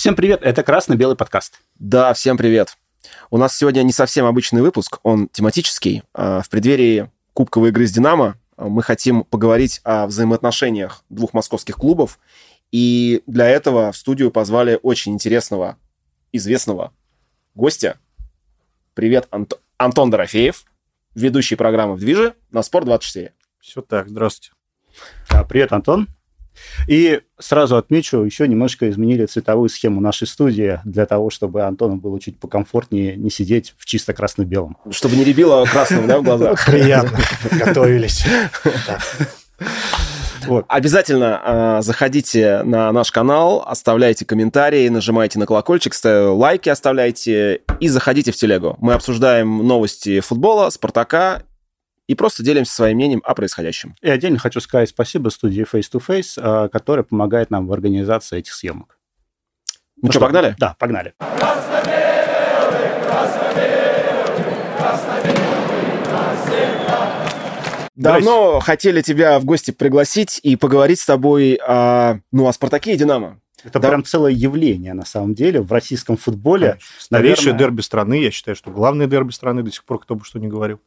Всем привет, это «Красно-белый подкаст». Да, всем привет. У нас сегодня не совсем обычный выпуск, он тематический. А, в преддверии кубковой игры с «Динамо» мы хотим поговорить о взаимоотношениях двух московских клубов. И для этого в студию позвали очень интересного, известного гостя. Привет, Ант... Антон Дорофеев, ведущий программы в «Движе» на «Спорт-24». Все так, здравствуйте. Привет, Антон. И сразу отмечу, еще немножко изменили цветовую схему нашей студии для того, чтобы Антону было чуть покомфортнее не сидеть в чисто красно-белом. Чтобы не рябило красным, да, в глазах? Приятно. Готовились. Вот. Обязательно э, заходите на наш канал, оставляйте комментарии, нажимайте на колокольчик, лайки оставляйте и заходите в телегу. Мы обсуждаем новости футбола, Спартака и просто делимся своим мнением о происходящем. И отдельно хочу сказать спасибо студии Face to Face, а, которая помогает нам в организации этих съемок. Ну, ну что, погнали? Да, погнали. Давно хотели тебя в гости пригласить и поговорить с тобой о, ну, о Спартаке и Динамо. Это да. прям целое явление, на самом деле, в российском футболе. Конечно. Старейшее Наверное... дерби страны, я считаю, что главное дерби страны до сих пор, кто бы что ни говорил.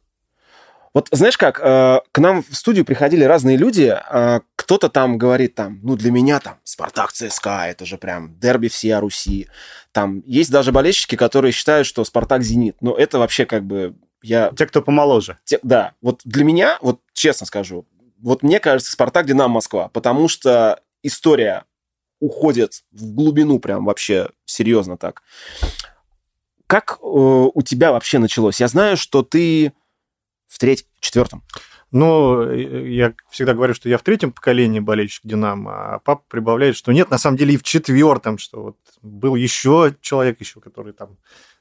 Вот знаешь как, э, к нам в студию приходили разные люди, э, кто-то там говорит там, ну для меня там Спартак ЦСКА, это же прям дерби всей Руси. Там есть даже болельщики, которые считают, что Спартак Зенит. Но это вообще как бы я... Те, кто помоложе. Те, да. Вот для меня, вот честно скажу, вот мне кажется, Спартак Динамо Москва, потому что история уходит в глубину прям вообще серьезно так. Как э, у тебя вообще началось? Я знаю, что ты в третьем, четвертом? Ну, я всегда говорю, что я в третьем поколении болельщик «Динамо», а папа прибавляет, что нет, на самом деле и в четвертом, что вот был еще человек еще, который там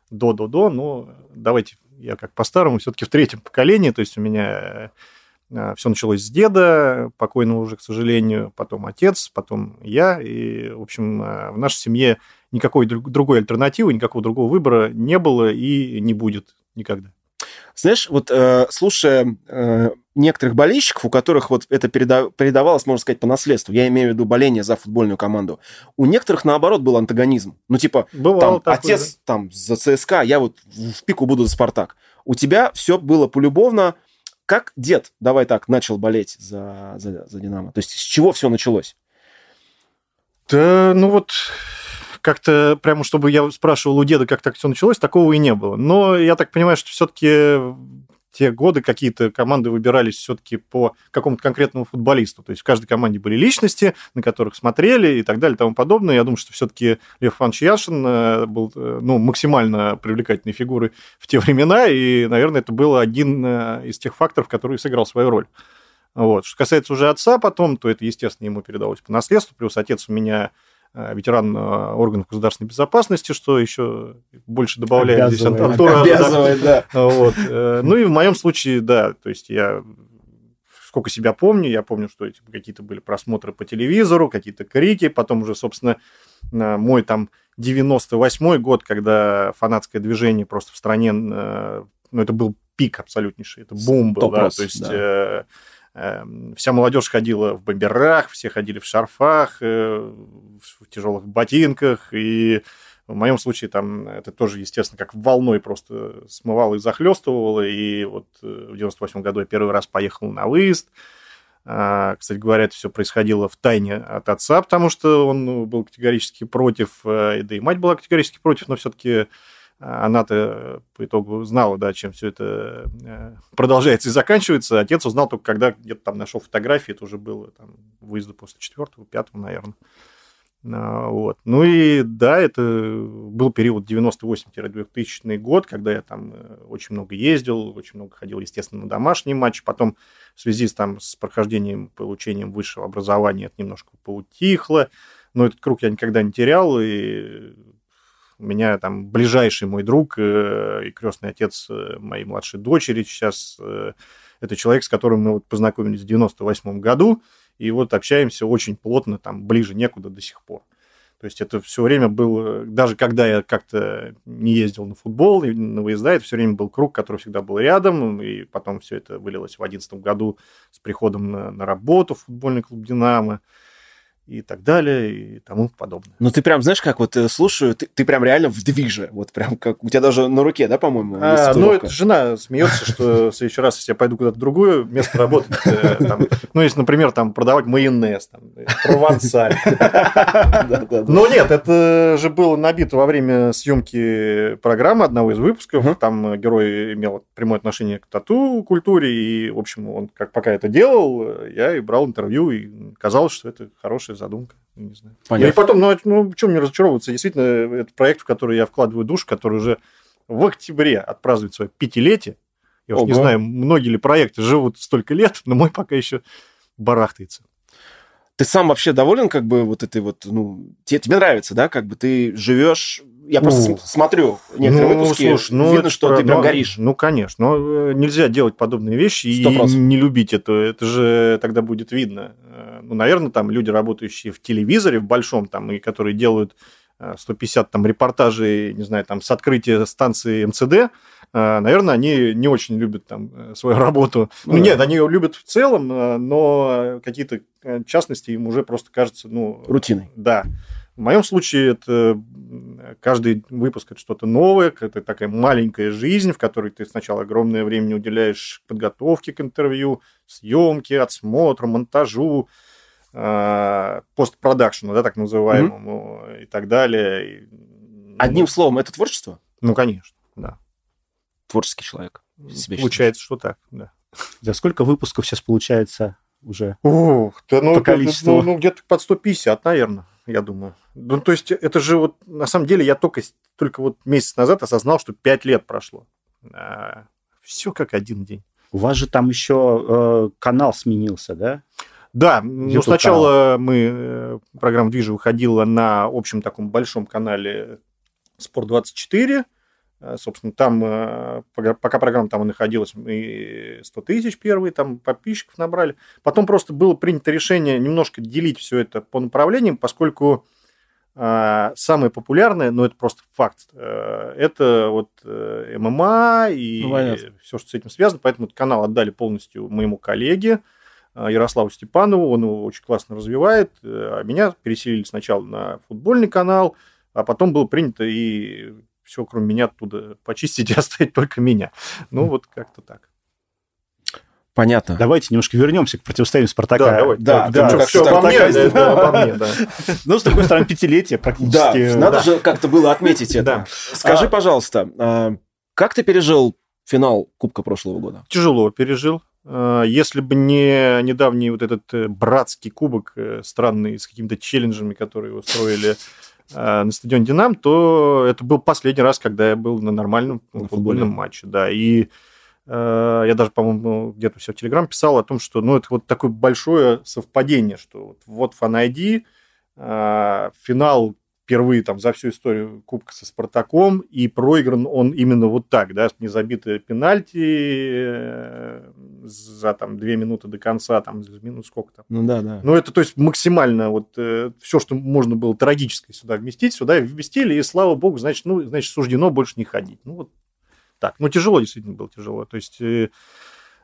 до-до-до, но давайте я как по-старому, все-таки в третьем поколении, то есть у меня э, все началось с деда, покойного уже, к сожалению, потом отец, потом я, и, в общем, э, в нашей семье никакой другой альтернативы, никакого другого выбора не было и не будет никогда. Знаешь, вот э, слушая э, некоторых болельщиков, у которых вот это переда- передавалось, можно сказать, по наследству, я имею в виду боление за футбольную команду, у некоторых, наоборот, был антагонизм. Ну, типа, Бывало там, такое, отец да? там за ЦСКА, я вот в пику буду за Спартак. У тебя все было полюбовно. Как дед, давай так, начал болеть за, за, за Динамо? То есть с чего все началось? Да, ну вот как-то прямо, чтобы я спрашивал у деда, как так все началось, такого и не было. Но я так понимаю, что все-таки те годы какие-то команды выбирались все-таки по какому-то конкретному футболисту. То есть в каждой команде были личности, на которых смотрели и так далее и тому подобное. Я думаю, что все-таки Лев Иванович Яшин э, был э, ну, максимально привлекательной фигурой в те времена, и, наверное, это был один э, из тех факторов, который сыграл свою роль. Вот. Что касается уже отца потом, то это, естественно, ему передалось по наследству. Плюс отец у меня ветеран э, органов государственной безопасности, что еще больше добавляет обязывает, здесь Антура. Обязывает, да. да. Вот. Э, ну и в моем случае, да, то есть я сколько себя помню, я помню, что эти какие-то были просмотры по телевизору, какие-то крики, потом уже, собственно, мой там 98-й год, когда фанатское движение просто в стране, ну, это был пик абсолютнейший, это бум был, да, то есть да. Эм, вся молодежь ходила в бомберах, все ходили в шарфах, э, в тяжелых ботинках, и в моем случае там это тоже, естественно, как волной просто смывало и захлестывало. И вот э, в 98 году я первый раз поехал на выезд. А, кстати говоря, это все происходило в тайне от отца, потому что он ну, был категорически против, э, да и мать была категорически против, но все-таки она-то э, по итогу знала, да, чем все это э, продолжается и заканчивается. Отец узнал только, когда где-то там нашел фотографии, это уже было там выезда после четвертого, пятого, наверное. А, вот. Ну и да, это был период 98-2000 год, когда я там э, очень много ездил, очень много ходил, естественно, на домашние матчи. Потом в связи с, там, с прохождением, получением высшего образования это немножко поутихло. Но этот круг я никогда не терял, и у меня там ближайший мой друг э, и крестный отец э, моей младшей дочери сейчас. Э, это человек, с которым мы вот познакомились в 98 году, и вот общаемся очень плотно, там, ближе некуда до сих пор. То есть это все время был, даже когда я как-то не ездил на футбол, на выезда, это все время был круг, который всегда был рядом, и потом все это вылилось в 2011 году с приходом на, на работу в футбольный клуб «Динамо». И так далее, и тому подобное. Ну, ты прям, знаешь, как вот э, слушаю, ты, ты прям реально в движе. Вот прям как у тебя даже на руке, да, по-моему? А, ну, это жена смеется, что в следующий раз, если я пойду куда-то в другое место работать, э, ну, если, например, там продавать майонез, там, э, провансаль. Но нет, это же было набито во время съемки программы одного из выпусков. Там герой имел прямое отношение к тату-культуре, и, в общем, он как пока это делал, я и брал интервью, и казалось, что это хорошая задумка. Не знаю. Понятно. И потом, ну, ну, в чем мне разочаровываться? Действительно, это проект, в который я вкладываю душ, который уже в октябре отпразднует свое пятилетие. Я уж не Ого. знаю, многие ли проекты живут столько лет, но мой пока еще барахтается. Ты сам вообще доволен, как бы, вот этой вот, ну, тебе, тебе нравится, да, как бы ты живешь... Я просто Ну, см- смотрю некоторые выпуски, слушай, ну, видно, это что про- ты прям ну, горишь. Ну, конечно. Но э, нельзя делать подобные вещи и Сто процентов. не любить это. Это же тогда будет видно. Э, Ну, наверное, там люди, работающие в телевизоре, в большом, там, и которые делают э, 150 там репортажей, не знаю, там, с открытия станции МЦД, э, наверное, они не очень любят там э, свою работу. Ну Ну, нет, они ее любят в целом, э, но какие-то э, частности им уже просто кажется, ну, Рутиной. да. В моем случае это каждый выпуск это что-то новое, это такая маленькая жизнь, в которой ты сначала огромное время уделяешь подготовке к интервью, съемке, отсмотру, монтажу, э, постпродакшену, да, так называемому, и так далее. Одним ну, словом, это творчество? Ну, конечно. Творческий человек. Себя Получается, что так, да. За сколько выпусков сейчас получается уже? Ух, да, ну, По количеству. ну, ну, где-то под 150, наверное, я думаю. Ну, то есть, это же вот, на самом деле, я только, только вот месяц назад осознал, что 5 лет прошло. все как один день. У вас же там еще э, канал сменился, да? Да, ну, сначала мы, э, программа «Движи» выходила на общем таком большом канале «Спорт-24». Э, Собственно, там, э, пока программа там и находилась, мы 100 тысяч первые там подписчиков набрали. Потом просто было принято решение немножко делить все это по направлениям, поскольку э, самое популярное, но это просто факт, это вот ММА и Ну, все, что с этим связано. Поэтому канал отдали полностью моему коллеге, Ярославу Степанову, он его очень классно развивает. А меня переселили сначала на футбольный канал, а потом было принято и все, кроме меня, оттуда почистить и оставить только меня. Ну, вот как-то так. Понятно. Давайте немножко вернемся к противостоянию Спартака. Да, давай. да, да, да, все обо мне, да, да, обо мне, да. Ну, с другой стороны, пятилетие Да, практически. надо да. же как-то было отметить это. Да. Скажи, А- пожалуйста, а, как ты пережил финал Кубка прошлого года? Тяжело пережил. Э, Если бы не недавний вот этот э, братский кубок э, странный с какими-то челленджами, которые устроили на стадионе Динам, то это был последний раз, когда я был на нормальном На футбольном футболе. матче. Да, и э, я даже, по-моему, где-то все в Телеграм писал о том, что ну, это вот такое большое совпадение, что вот, вот фан-айди, э, финал впервые там за всю историю Кубка со Спартаком, и проигран он именно вот так, да, не забитые пенальти э, за там две минуты до конца, там минут сколько там. Ну да, да. Ну, это, то есть, максимально вот все, что можно было трагическое сюда вместить, сюда вместили, и слава богу, значит, ну, значит, суждено больше не ходить. Ну, вот так. Ну, тяжело, действительно было тяжело. То есть, э,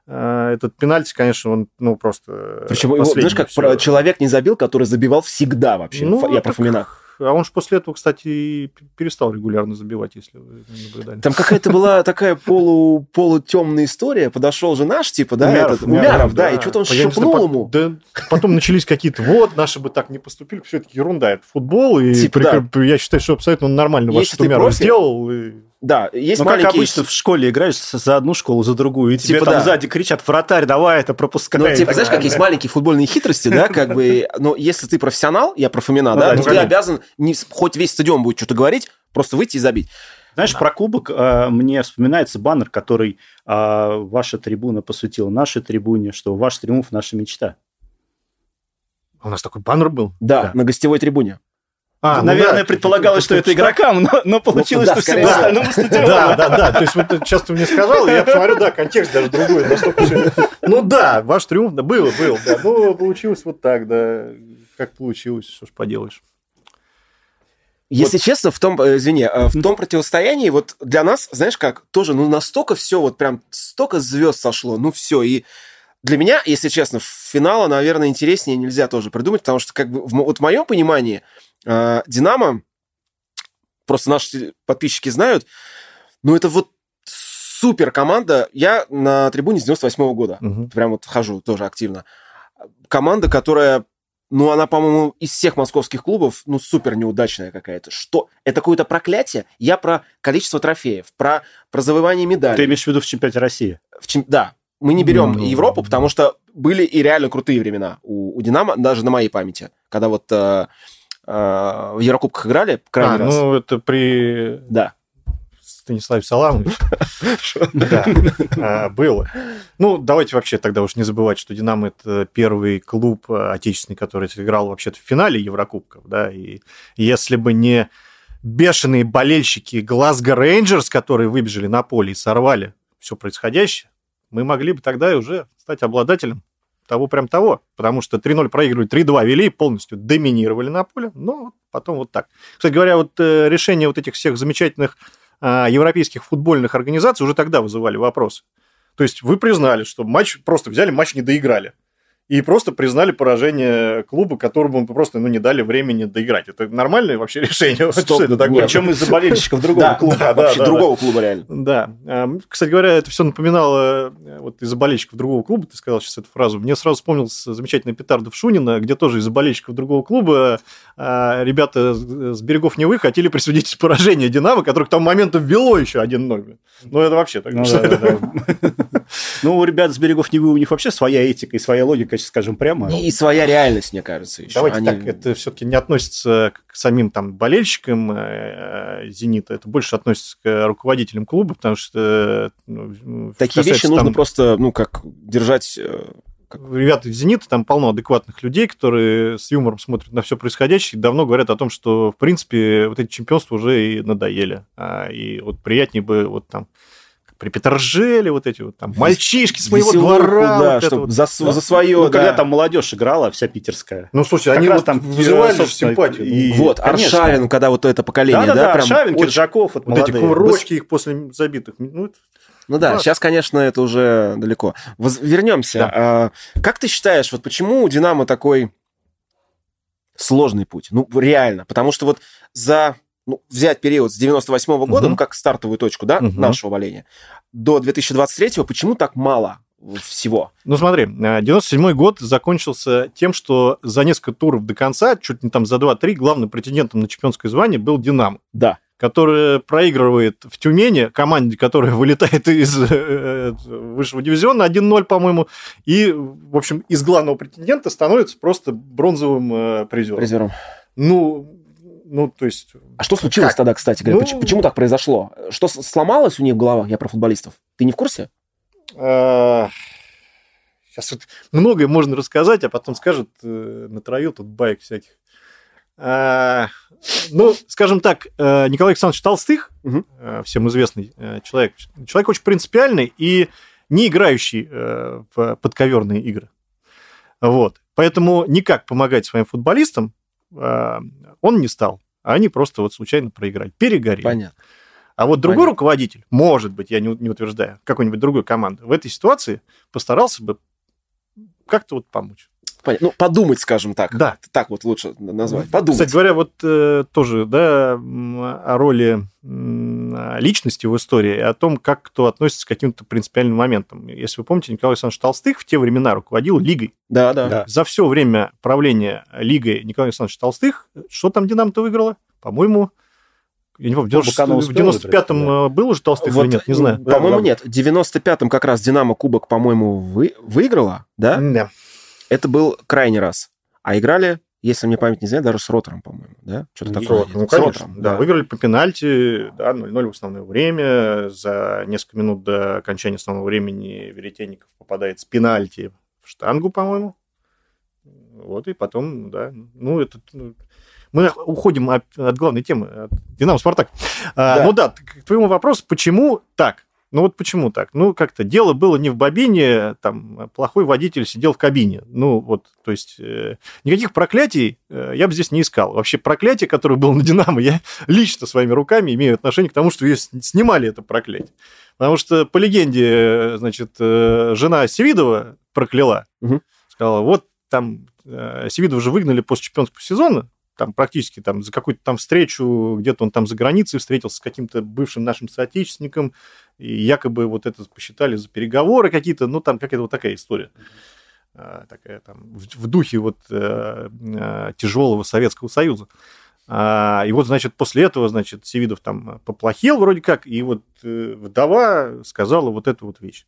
э, этот пенальти, конечно, он, ну, просто... э, Причем, его, знаешь, как про- человек не забил, который забивал всегда вообще. Ну, Я про так- Фомина. А он же после этого, кстати, перестал регулярно забивать, если вы наблюдали. Там какая-то была такая полу, полутемная история. Подошел же наш, типа, да, Умяров, этот, Умяров, Умяров, да, и что-то он знаю, шепнул по- ему. Да, потом начались какие-то, вот, наши бы так не поступили, все это ерунда, это футбол, и Типа, прикр- я считаю, что абсолютно нормально ваш ты Умяров профи, сделал. и- Да, есть Ну, как маленький... обычно в школе играешь за одну школу, за другую, и тебе Типа там да. сзади кричат, вратарь, давай это пропускай. Ну, типа, знаешь, как есть маленькие футбольные хитрости, да, как бы, но если ты профессионал, я про Фомина, Ну да, да, то ну, ты обязан, хоть весь стадион будет что-то говорить, просто выйти и забить. Знаешь, про кубок э, мне вспоминается баннер, который э, ваша трибуна посвятила нашей трибуне, что ваш триумф – наша мечта. У нас такой баннер был. Да, Да. на гостевой трибуне. А, ну Наверное, да, предполагалось, что это игрокам, но, но получилось, да, что всему всего. остальному стадиону. Да, да, да. То есть, вот сейчас ты мне сказал, и я посмотрю, да, контекст даже другой. Настолько Ну да, ваш триумф, да, было, был, да. Ну, получилось вот так, да. Как получилось, что ж поделаешь. Если честно, в том, э, извини, э, в том противостоянии, вот для нас, знаешь как, тоже, ну, настолько все, вот прям столько звезд сошло, ну, все, и для меня, если честно, финала, наверное, интереснее нельзя тоже придумать, потому что, как бы, в, вот в моем понимании, Динамо, просто наши подписчики знают, ну, это вот супер команда. Я на трибуне с 98 -го года. Угу. Прям вот хожу тоже активно. Команда, которая ну, она, по-моему, из всех московских клубов, ну, супер неудачная какая-то. Что? Это какое-то проклятие? Я про количество трофеев, про, про завоевание медалей. Ты имеешь в виду в чемпионате России? В чем... Да. Мы не берем ну, Европу, потому что были и реально крутые времена у, у Динамо, даже на моей памяти, когда вот э, в Еврокубках играли крайний а, раз. ну, это при... Да. Станислав Саламович. Да, а, было. Ну, давайте вообще тогда уж не забывать, что «Динамо» — это первый клуб э, отечественный, который играл вообще-то в финале Еврокубков, да, и если бы не бешеные болельщики Глазго Рейнджерс, которые выбежали на поле и сорвали все происходящее, мы могли бы тогда уже стать обладателем того прям того, потому что 3-0 проигрывали, 3-2 вели, полностью доминировали на поле, но потом вот так. Кстати говоря, вот э, решение вот этих всех замечательных а, европейских футбольных организаций уже тогда вызывали вопросы. То есть вы признали, что матч, просто взяли, матч не доиграли и просто признали поражение клуба, которому просто ну, не дали времени доиграть. Это нормальное вообще решение? Стоп, что это такое? Причем из-за болельщиков другого клуба. Да, вообще другого клуба реально. Да. А, кстати говоря, это все напоминало э, вот из-за болельщиков другого клуба, ты сказал сейчас эту фразу. Мне сразу вспомнился замечательный Петардов Шунина, где тоже из-за болельщиков другого клуба а, ребята с берегов Невы хотели присудить поражение Динамо, которых к тому моменту ввело еще 1-0. Ну, это вообще так. Ну, ну, у ребят с берегов Невы у них вообще своя этика и своя логика скажем прямо. И своя реальность, мне кажется, еще. Давайте Они... так, это все-таки не относится к самим там болельщикам э, э, «Зенита», это больше относится к руководителям клуба, потому что... Ну, Такие вещи нужно там... просто, ну, как держать э, как... Ребята из «Зенита», там полно адекватных людей, которые с юмором смотрят на все происходящее и давно говорят о том, что, в принципе, вот эти чемпионства уже и надоели. А, и вот приятнее бы вот там при Петержеле, вот эти вот там мальчишки с моего Веселуху, двора. Да, вот чтобы вот. За, да. за свое. Ну, да. когда там молодежь играла, вся питерская. Ну, слушай, как они раз вот там вызывали симпатию. И, вот, конечно. Аршавин, когда вот это поколение, да? Да, да, прям Аршавин, очень... Киржаков, вот, вот эти курочки их после забитых. Ну, ну да, а. сейчас, конечно, это уже далеко. Воз... Вернемся. Да. А, как ты считаешь, вот почему у Динамо такой сложный путь? Ну, реально. Потому что вот за ну, взять период с 98 -го года, угу. ну, как стартовую точку, да, угу. нашего валения, до 2023 почему так мало всего? Ну, смотри, 97 год закончился тем, что за несколько туров до конца, чуть не там за 2-3, главным претендентом на чемпионское звание был «Динамо». Да который проигрывает в Тюмени, команде, которая вылетает из э, э, высшего дивизиона 1-0, по-моему, и, в общем, из главного претендента становится просто бронзовым э, призером. Призером. Ну, ну, то есть... А что случилось как? тогда, кстати говоря? Ну... Почему, почему так произошло? Что сломалось у них в головах? Я про футболистов. Ты не в курсе? Сейчас вот многое можно рассказать, а потом скажут, э, натравил тут байк всяких. Ну, скажем так, э, Николай Александрович Толстых, угу. всем известный человек, человек очень принципиальный и не играющий в подковерные игры. Вот. Поэтому никак помогать своим футболистам он не стал, а они просто вот случайно проиграли, перегорели. Понятно. А вот другой Понятно. руководитель, может быть, я не, не утверждаю, какой-нибудь другой команды, в этой ситуации постарался бы как-то вот помочь. Понятно. Ну, подумать, скажем так. Да. Так вот лучше назвать. Подумать. Кстати говоря, вот э, тоже, да, о роли э, личности в истории, о том, как кто относится к каким-то принципиальным моментам. Если вы помните, Николай Александрович Толстых в те времена руководил Лигой. Да, да. да. За все время правления Лигой Николай Александрович Толстых, что там Динамо-то выиграло? По-моему, я не помню, в 95-м да. Э, был уже Толстых вот, или нет, не знаю. По-моему, нет. В 95-м как раз Динамо Кубок, по-моему, вы... выиграла, да? Да. Это был крайний раз. А играли, если мне память не знает, даже с Ротором, по-моему, да? Что-то такое. Ну, с конечно, Ротором, да. да. Выиграли по пенальти, да, 0-0 в основное время. За несколько минут до окончания основного времени Веретенников попадает с пенальти в штангу, по-моему. Вот, и потом, да, ну, это... Ну, мы уходим от, от главной темы, от Динамо Спартак. А, да. А, ну да, к твоему вопросу, почему так? Ну вот почему так? Ну как-то дело было не в бобине, там плохой водитель сидел в кабине. Ну вот, то есть э, никаких проклятий э, я бы здесь не искал. Вообще проклятие, которое было на Динамо, я лично своими руками имею отношение к тому, что ее снимали это проклятие. Потому что, по легенде, значит, э, жена Севидова прокляла. Мгм. Сказала, вот там э, Севидова же выгнали после чемпионского сезона, там практически там за какую-то там встречу, где-то он там за границей встретился с каким-то бывшим нашим соотечественником, и якобы вот это посчитали за переговоры какие-то, ну, там какая-то вот такая история. А, Такая там в, духе вот э, э, тяжелого Советского Союза. А, и вот, значит, после этого, значит, Севидов там поплохел вроде как, и вот э, вдова сказала вот эту вот вещь.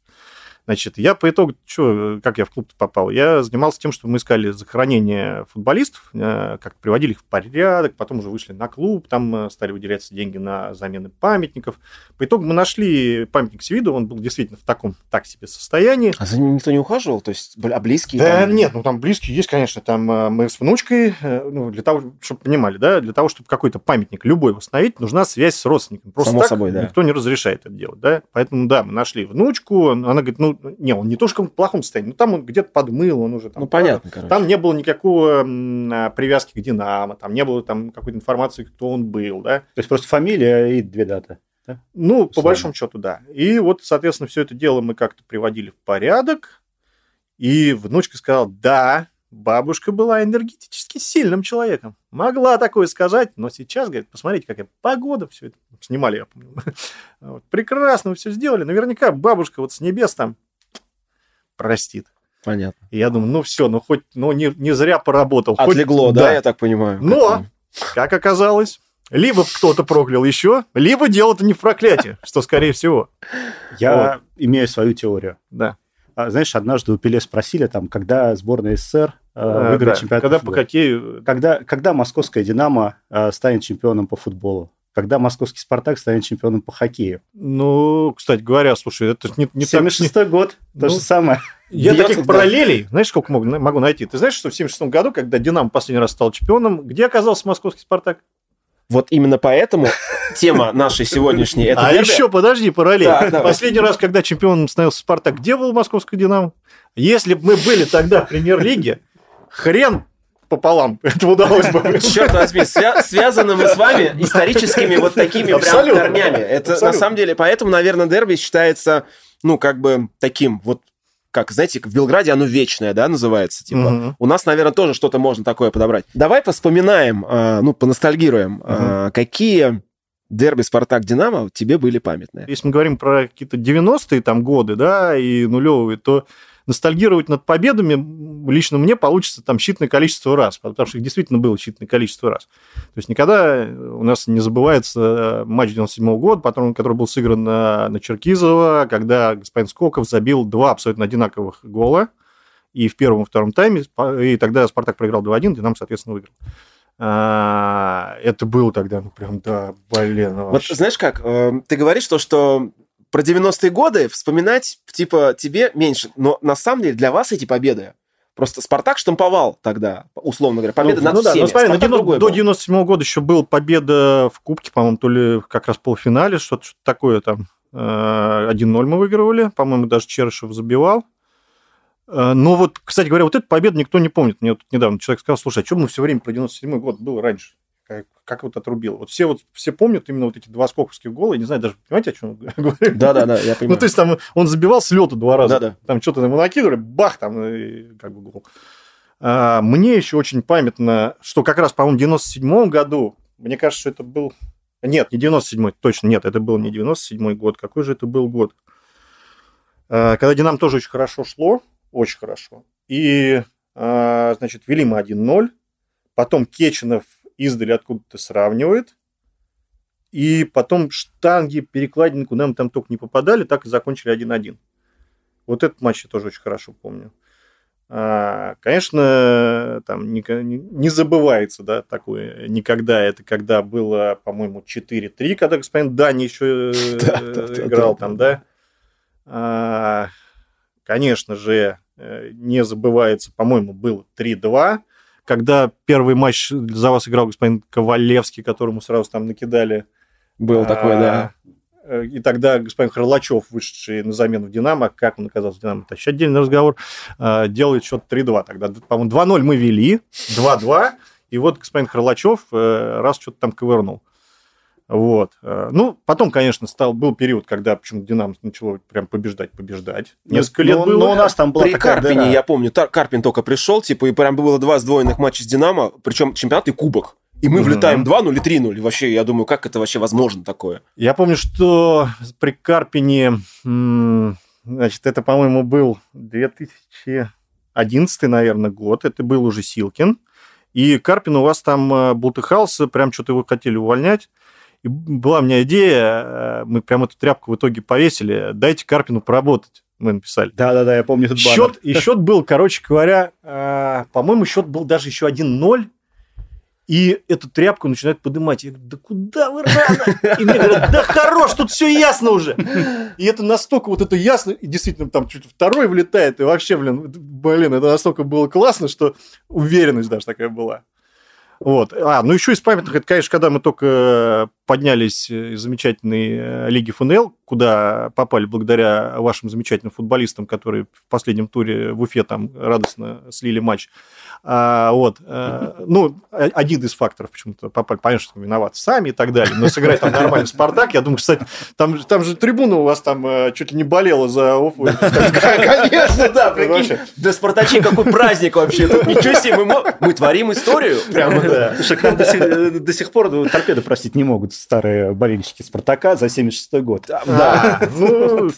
Значит, я по итогу, что, как я в клуб попал? Я занимался тем, что мы искали захоронение футболистов, э, как приводили их в порядок, потом уже вышли на клуб, там э, стали выделяться деньги на замены памятников. По итогу мы нашли памятник Севиду, он был действительно в таком так себе состоянии. А за ним никто не ухаживал? То есть, а близкие? Да там? нет, ну там близкие есть, конечно. Там э, мы с внучкой, э, ну, для того, чтобы понимали, да, для того, чтобы какой-то памятник любой восстановить, нужна связь с родственником. Просто Само так собой, да. никто не разрешает это делать, да. Поэтому, да, мы нашли внучку, она говорит, ну, не, он не то, что в плохом состоянии, но там он где-то подмыл, он уже там... Ну, понятно, короче. Там не было никакого а, привязки к Динамо, там не было там какой-то информации, кто он был, да. То есть просто фамилия и две даты. Ну, по Условно. большому счету, да. И вот, соответственно, все это дело мы как-то приводили в порядок. И внучка сказала, да, бабушка была энергетически сильным человеком. Могла такое сказать, но сейчас, говорит, посмотрите, какая погода, все это снимали, я помню. Вот, прекрасно все сделали. Наверняка бабушка вот с небес там простит. Понятно. И я думаю, ну все, ну хоть, ну не, не зря поработал. Хоть- Отлегло, да, я так понимаю. Но, как оказалось, либо кто-то проклял еще, либо дело-то не в проклятии, что скорее всего. Я имею свою теорию. Да. А, знаешь, однажды у Пеле спросили, там, когда сборная СССР э, А, выиграет да. чемпионат Когда по по хоккею... Когда, когда московская «Динамо» э, станет чемпионом по футболу? Когда московский «Спартак» станет чемпионом по хоккею? Ну, кстати говоря, слушай, это не, не так... 76 год, то Ну, же самое. Я таких да. параллелей, знаешь, сколько могу, могу найти? Ты знаешь, что в 76 году, когда «Динамо» последний раз стал чемпионом, где оказался московский «Спартак»? Вот именно поэтому тема нашей сегодняшней это а дерби. еще, подожди, параллель. Так, давай. Последний раз, когда чемпионом становился «Спартак», где был московский «Динамо»? Если бы мы были тогда в премьер-лиге, хрен пополам это удалось бы. Черт возьми, свя- связаны мы с вами историческими вот такими прям корнями. Это на Абсолютно. самом деле, поэтому, наверное, дерби считается, ну, как бы таким вот, как, знаете, в Белграде оно вечное, да, называется, типа. Мгм. У нас, наверное, тоже что-то можно такое подобрать. Давай поспоминаем, а, ну, поностальгируем, а, какие дерби Спартак-Динамо тебе были памятные. Если мы говорим про какие-то 90-е там годы, да, и нулевые, то ностальгировать над победами лично мне получится там считанное количество раз, потому что их действительно было считанное количество раз. То есть никогда у нас не забывается э, матч 97 года, потом, который был сыгран на, на Черкизово, когда господин Скоков забил два абсолютно одинаковых гола, и в первом и втором тайме, и тогда Спартак проиграл 2-1, Динамо, соответственно, выиграл. А, Это было тогда, ну, прям, да, блин. ну, Вот вообще. знаешь как, э, ты говоришь то, что про 90-е годы вспоминать, типа, тебе меньше. Но на самом деле для вас эти победы Просто Спартак штамповал тогда, условно говоря, победа ну, над ну да, всеми. ну, смотри, на Спартак 90 другой до был. 97 года еще была победа в Кубке, по-моему, то ли как раз в полуфинале, что-то что такое там. Э, 1-0 мы выигрывали, по-моему, даже Черышев забивал. Э, Но вот, кстати говоря, вот эту победу никто не помнит. Мне вот тут недавно человек сказал, слушай, а что мы все время про 97 год было раньше? Как, как вот отрубил? Вот все, вот все помнят именно вот эти два скоковских гола, я не знаю даже, понимаете, о чем говорю? Да-да-да, я понимаю. Ну, то есть там он забивал с лету два раза. Да-да. Там что-то ему накидывали, бах, там, и как бы гол. А, мне еще очень памятно, что как раз, по-моему, в 97 году, мне кажется, что это был... Нет, не 97-й, точно, нет, это был не 97-й год. Какой же это был год? А, когда Динамо тоже очень хорошо шло, очень хорошо. И, а, значит, вели мы 1-0. Потом Кеченов издали откуда-то сравнивает. И потом штанги, перекладины, куда мы там только не попадали, так и закончили 1-1. Вот этот матч я тоже очень хорошо помню. А, Конечно, там не, не забывается, да, такое никогда. Это когда было, по-моему, 4-3, когда господин Дани еще э, играл там, да. А, Конечно же, э, не забывается, по-моему, было 3-2, когда первый матч за вас играл господин Ковалевский, которому сразу там накидали Был такой, да. а, И тогда господин Харлачев, вышедший на замену в «Динамо», как он оказался в «Динамо», это еще отдельный разговор, а, делает счет 3-2. Тогда, по-моему, 2-0 мы вели, 2-2, и вот господин Харлачев э, раз что-то там ковырнул. Вот. Э, ну, потом, конечно, стал, был период, когда почему Динамо начало прям побеждать, побеждать. Ну, Несколько лет но, было. Но у нас там была При такая Карпине, дыра. я помню, Карпин только пришел, типа, и прям было два сдвоенных матча с Динамо, причем чемпионат и кубок. И мы влетаем 2-0 или 3-0. И вообще, я думаю, как это вообще возможно такое? Я помню, что при Карпине, значит, это, по-моему, был 2011, наверное, год. Это был уже Силкин. И Карпин у вас там э, бултыхался, прям что-то его хотели увольнять. И была у меня идея, э, мы прям эту тряпку в итоге повесили, дайте Карпину поработать мы написали. Да-да-да, я помню этот счет, И счет был, короче говоря, э, по-моему, счет был даже еще 1-0. И эту тряпку начинают поднимать. Я говорю, да куда вы рано? И мне говорят, да хорош, тут все ясно уже. И это настолько вот это ясно, и действительно там чуть второй влетает, и вообще, блин, блин, это настолько было классно, что уверенность даже такая была. Вот. А, ну еще из памятных, это, конечно, когда мы только поднялись из замечательной э, лиги ФНЛ, куда попали благодаря вашим замечательным футболистам, которые в последнем туре в Уфе там радостно слили матч. А, вот. А, ну, один из факторов почему-то попали. Понятно, что виноваты сами и так далее. Но сыграть там нормально Спартак, я думаю, кстати, там, там же трибуна у вас там э, чуть ли не болела за Уфу. Конечно, да. Да Спартачей какой праздник вообще. Ничего себе, мы творим историю. Прямо, да. Слушай, к нам до сих пор торпеды простить не могут старые болельщики Спартака за 76 год. Да, ну,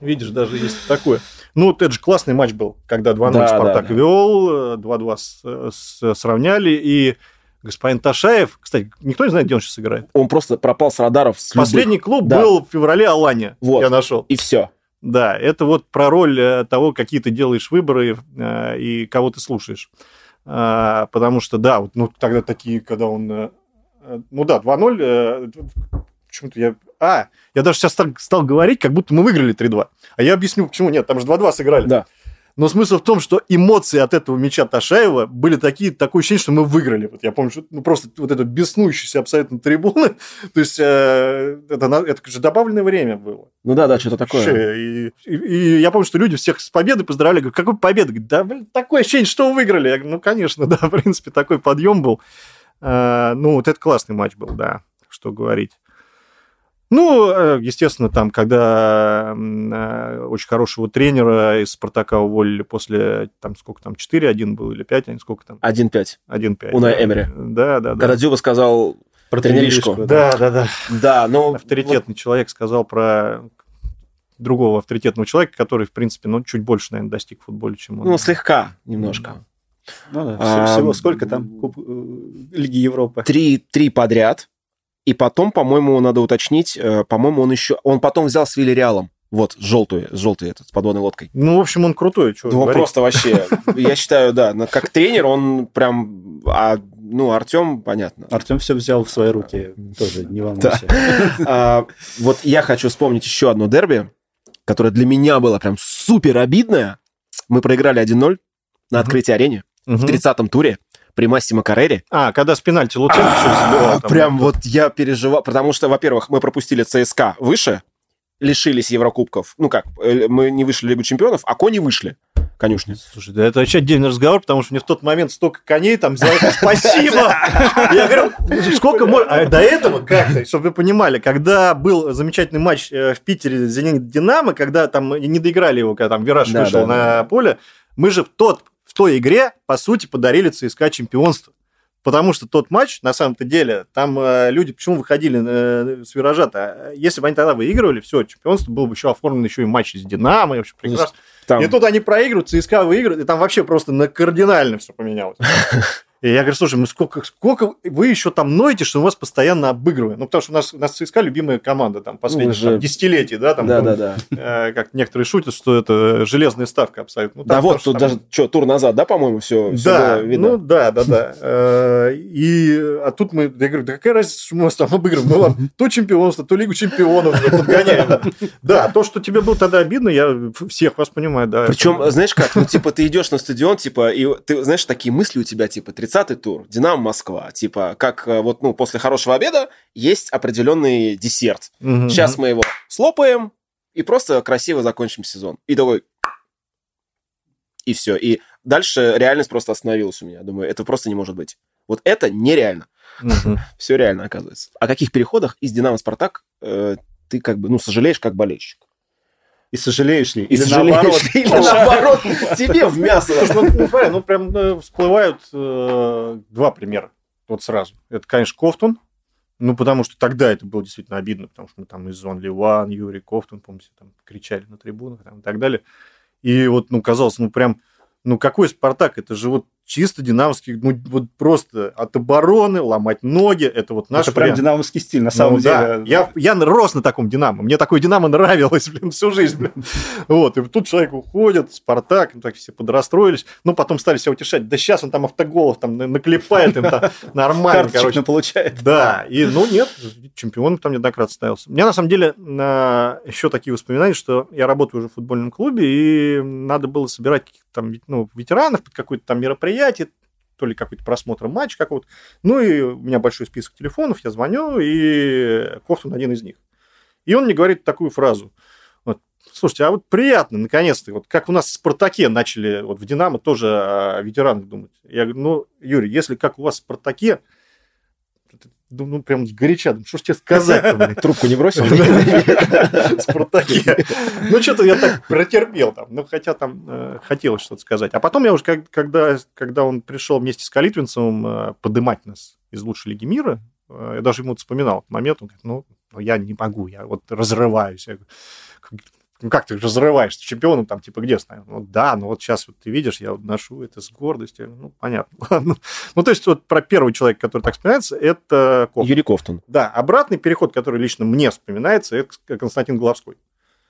видишь, даже есть такое. Ну, это же классный матч был, когда 2-0 да, Спартак да, да. вел, 2-2 сравняли, и господин Ташаев, кстати, никто не знает, где он сейчас играет. Он просто пропал с радаров. С Последний любых. клуб да. был в феврале Алания, вот. я нашел. И все. Да, это вот про роль э, того, какие ты делаешь выборы э, и кого ты слушаешь. А, потому что, да, ну, тогда такие, когда он... Э, ну да, 2-0, почему-то я... А, я даже сейчас стал, стал говорить, как будто мы выиграли 3-2. А я объясню, почему нет, там же 2-2 сыграли. Да. Но смысл в том, что эмоции от этого мяча Ташаева были такие, такое ощущение, что мы выиграли. Вот я помню, что ну, просто вот это беснующийся абсолютно трибуны. То есть э, это, это же добавленное время было. Ну да, да, что-то такое. И, и, и я помню, что люди всех с победой поздравляли. Говорю, какой победа? Говорю, да, блин, такое ощущение, что вы выиграли. Я говорю, ну, конечно, да, в принципе, такой подъем был. Э, ну, вот это классный матч был, да, что говорить. Ну, э, естественно, там, когда э, очень хорошего тренера из «Спартака» уволили после, там, сколько там, 4-1 был или 5-1, сколько там? 1-5. 1-5. Уна да. Эмери. Да, да, да. Когда Дзюба сказал про тренеришку. Да, да, да. Да, но... Авторитетный вот... человек сказал про другого авторитетного человека, который, в принципе, ну, чуть больше, наверное, достиг футболе, чем он. Ну, слегка немножко. Ну, да. а, всего сколько там Куб... Э, Лиги Европы? Три, три подряд. И потом, по-моему, надо уточнить, э, по-моему, он еще... Он потом взял с Вильяреалом. Вот, желтую, желтый этот, с подводной лодкой. Ну, в общем, он крутой. Что ну, он просто вообще, я считаю, да, как тренер он прям... А, ну, Артем, понятно. Артем все взял в свои руки, тоже не волнуйся. А, вот я хочу вспомнить еще одно дерби, которое для меня было прям супер обидное. Мы проиграли 1-0 на открытии арене в 30-м туре при Массимо Карере. А, когда с пенальти Луценко а, Прям вот я переживал, потому что, во-первых, мы пропустили ЦСКА выше, лишились Еврокубков. Ну как, э, мы не вышли в Лигу чемпионов, а кони вышли конюшни. Слушай, да это вообще отдельный разговор, потому что мне в тот момент столько коней там это спасибо. Я говорю, сколько можно... А до этого как-то, чтобы вы понимали, когда был замечательный матч э, в Питере Зенит Динамо, когда там не доиграли его, когда там Вираж вышел на поле, мы же в тот в той игре, по сути, подарили ЦСКА чемпионство. Потому что тот матч, на самом-то деле, там э, люди почему выходили э, с виража-то? Если бы они тогда выигрывали, все, чемпионство было бы еще оформлено еще и матч с Динамо, и вообще прекрасно. Там... И тут они проигрывают, ЦСКА выигрывают, и там вообще просто на кардинально все поменялось. И я говорю, слушай, ну сколько, сколько вы еще там ноете, что у вас постоянно обыгрывают? Ну, потому что у нас, у нас ЦСКА любимая команда там последние ну, там, десятилетия, да? Там, да, да, да. Э, как некоторые шутят, что это железная ставка абсолютно. Ну, да, вот, тут там... даже, что, тур назад, да, по-моему, все, да, видно? ну, да, да, да. Э, и, а тут мы, я говорю, да какая разница, что мы вас там обыгрываем? Мы вам то чемпионство, то Лигу чемпионов подгоняем. Да, то, что тебе было тогда обидно, я всех вас понимаю, да. Причем, знаешь как, ну, типа, ты идешь на стадион, типа, и ты, знаешь, такие мысли у тебя, типа, 30-й тур, Динамо Москва. Типа, как э, вот, ну, после хорошего обеда есть определенный десерт. Угу. Сейчас мы его слопаем и просто красиво закончим сезон. И такой... И все. И дальше реальность просто остановилась у меня. Думаю, это просто не может быть. Вот это нереально. Все реально, оказывается. О каких переходах из «Динамо» Спартак э, ты как бы, ну, сожалеешь как болельщик? И сожалеешь ли? И Или наоборот? Или наоборот, тебе в мясо. Ну, ну, ну, прям э, всплывают э, два примера. Вот сразу. Это, конечно, Кофтун. Ну, потому что тогда это было действительно обидно, потому что мы там из Only One, Юрий Кофтун, помните, там кричали на трибунах там, и так далее. И вот, ну, казалось, ну, прям, ну, какой Спартак? Это же вот чисто динамовский, ну, вот просто от обороны ломать ноги, это вот наш Это прям динамовский стиль, на самом ну, деле. Да. Я, я рос на таком динамо, мне такой динамо нравилось, блин, всю жизнь, блин. Вот, и тут человек уходит, Спартак, так все подрастроились, ну, потом стали себя утешать, да сейчас он там автоголов там наклепает им там нормально, короче. получает. Да, и, ну, нет, чемпион там неоднократно ставился. У меня, на самом деле, еще такие воспоминания, что я работаю уже в футбольном клубе, и надо было собирать там, ну, ветеранов под какое-то там мероприятие, то ли какой-то просмотр матча какого-то. Ну, и у меня большой список телефонов, я звоню, и Кофтун один из них. И он мне говорит такую фразу. Вот, Слушайте, а вот приятно, наконец-то, вот как у нас в «Спартаке» начали, вот в «Динамо» тоже о ветеранах думать. Я говорю, ну, Юрий, если как у вас в «Спартаке», ну, прям горяча, думаю, что ж тебе сказать Трубку не бросил? Спартаке. Ну, что-то я так протерпел там, ну, хотя там э, хотелось что-то сказать. А потом я уже, когда, он пришел вместе с Калитвинцевым э, подымать нас из лучшей лиги мира, э, я даже ему вспоминал этот момент, он говорит, ну, я не могу, я вот разрываюсь. Я ну как ты разрываешься чемпионом там типа где ставим? Ну да, ну вот сейчас вот ты видишь, я ношу это с гордостью, ну понятно. Ну то есть вот про первый человек, который так вспоминается, это Кофтон. Юрий Кофтон. Да, обратный переход, который лично мне вспоминается, это Константин Головской.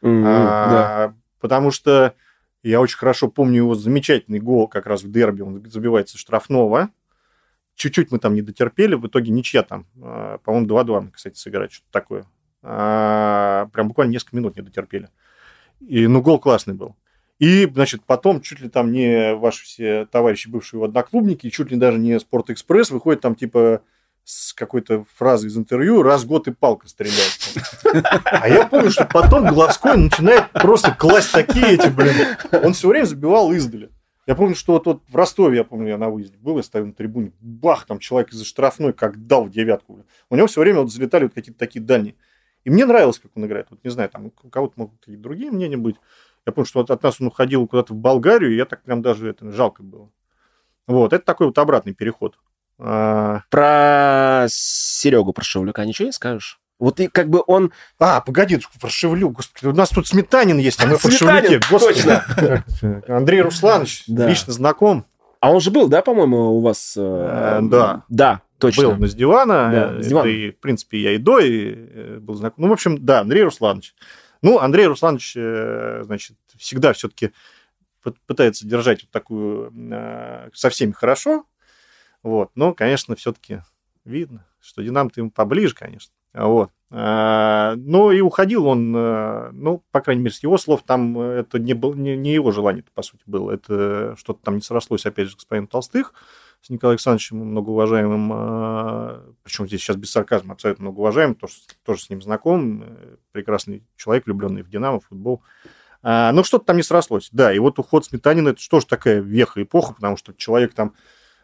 Mm-hmm, а, да. Потому что я очень хорошо помню его замечательный гол как раз в дерби, он забивается штрафного. Чуть-чуть мы там не дотерпели, в итоге ничья там, а, по-моему, 2-2 мы, кстати, сыграть, что-то такое. А, прям буквально несколько минут не дотерпели. И, ну, гол классный был. И, значит, потом чуть ли там не ваши все товарищи, бывшие одноклубники, чуть ли даже не Спортэкспресс выходит там типа с какой-то фразой из интервью «раз в год и палка стреляет». А я помню, что потом Головской начинает просто класть такие эти, блин. Он все время забивал издали. Я помню, что вот, вот в Ростове, я помню, я на выезде был, я стоял на трибуне, бах, там человек из-за штрафной как дал в девятку. У него все время вот залетали вот какие-то такие дальние. И мне нравилось, как он играет. Вот не знаю, там у кого-то могут и другие мнения быть. Я помню, что вот от нас он уходил куда-то в Болгарию, и я так прям даже это жалко было. Вот, это такой вот обратный переход. А... Про Серегу Прошевлюка ничего не скажешь? Вот и как бы он... А, погоди, про Шевлю, господи, у нас тут Сметанин есть, а мы про Шевляке, точно. Андрей Русланович, лично знаком. А он же был, да, по-моему, у вас? Э, э да. Да, Точно. Был на с дивана. Да, с дивана. И, в принципе, я и до и э, был знаком. Ну, в общем, да, Андрей Русланович. Ну, Андрей Русланович, э, значит, всегда все-таки пытается держать вот такую э, со всеми хорошо. Вот. Но, конечно, все-таки видно, что Динамо-то ему поближе, конечно. Вот. А, но и уходил он, ну, по крайней мере, с его слов, там это не, был, не, не его желание, по сути, было. Это что-то там не срослось, опять же, с господином Толстых с Николаем Александровичем, многоуважаемым, а, причем здесь сейчас без сарказма, абсолютно многоуважаемым, тоже, тоже с ним знаком, э, прекрасный человек, влюбленный в Динамо, в футбол. А, но что-то там не срослось. Да, и вот уход Сметанина, это тоже такая веха эпоха, потому что человек там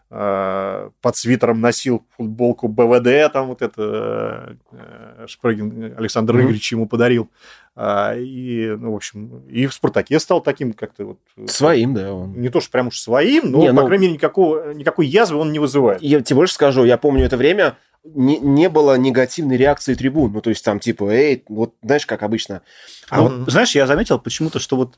под свитером носил футболку БВД, там вот это э, Шпрыгин Александр mm-hmm. Игоревич ему подарил. А, и, ну, в общем, и в «Спартаке» стал таким как-то вот... Э, своим, да. Он. Не то, что прям уж своим, но, не, по ну, крайней мере, никакого, никакой язвы он не вызывает. Я тебе больше скажу, я помню это время, не, не было негативной реакции трибун. Ну, то есть там типа, эй, вот знаешь, как обычно. А ну, вот, знаешь, я заметил почему-то, что вот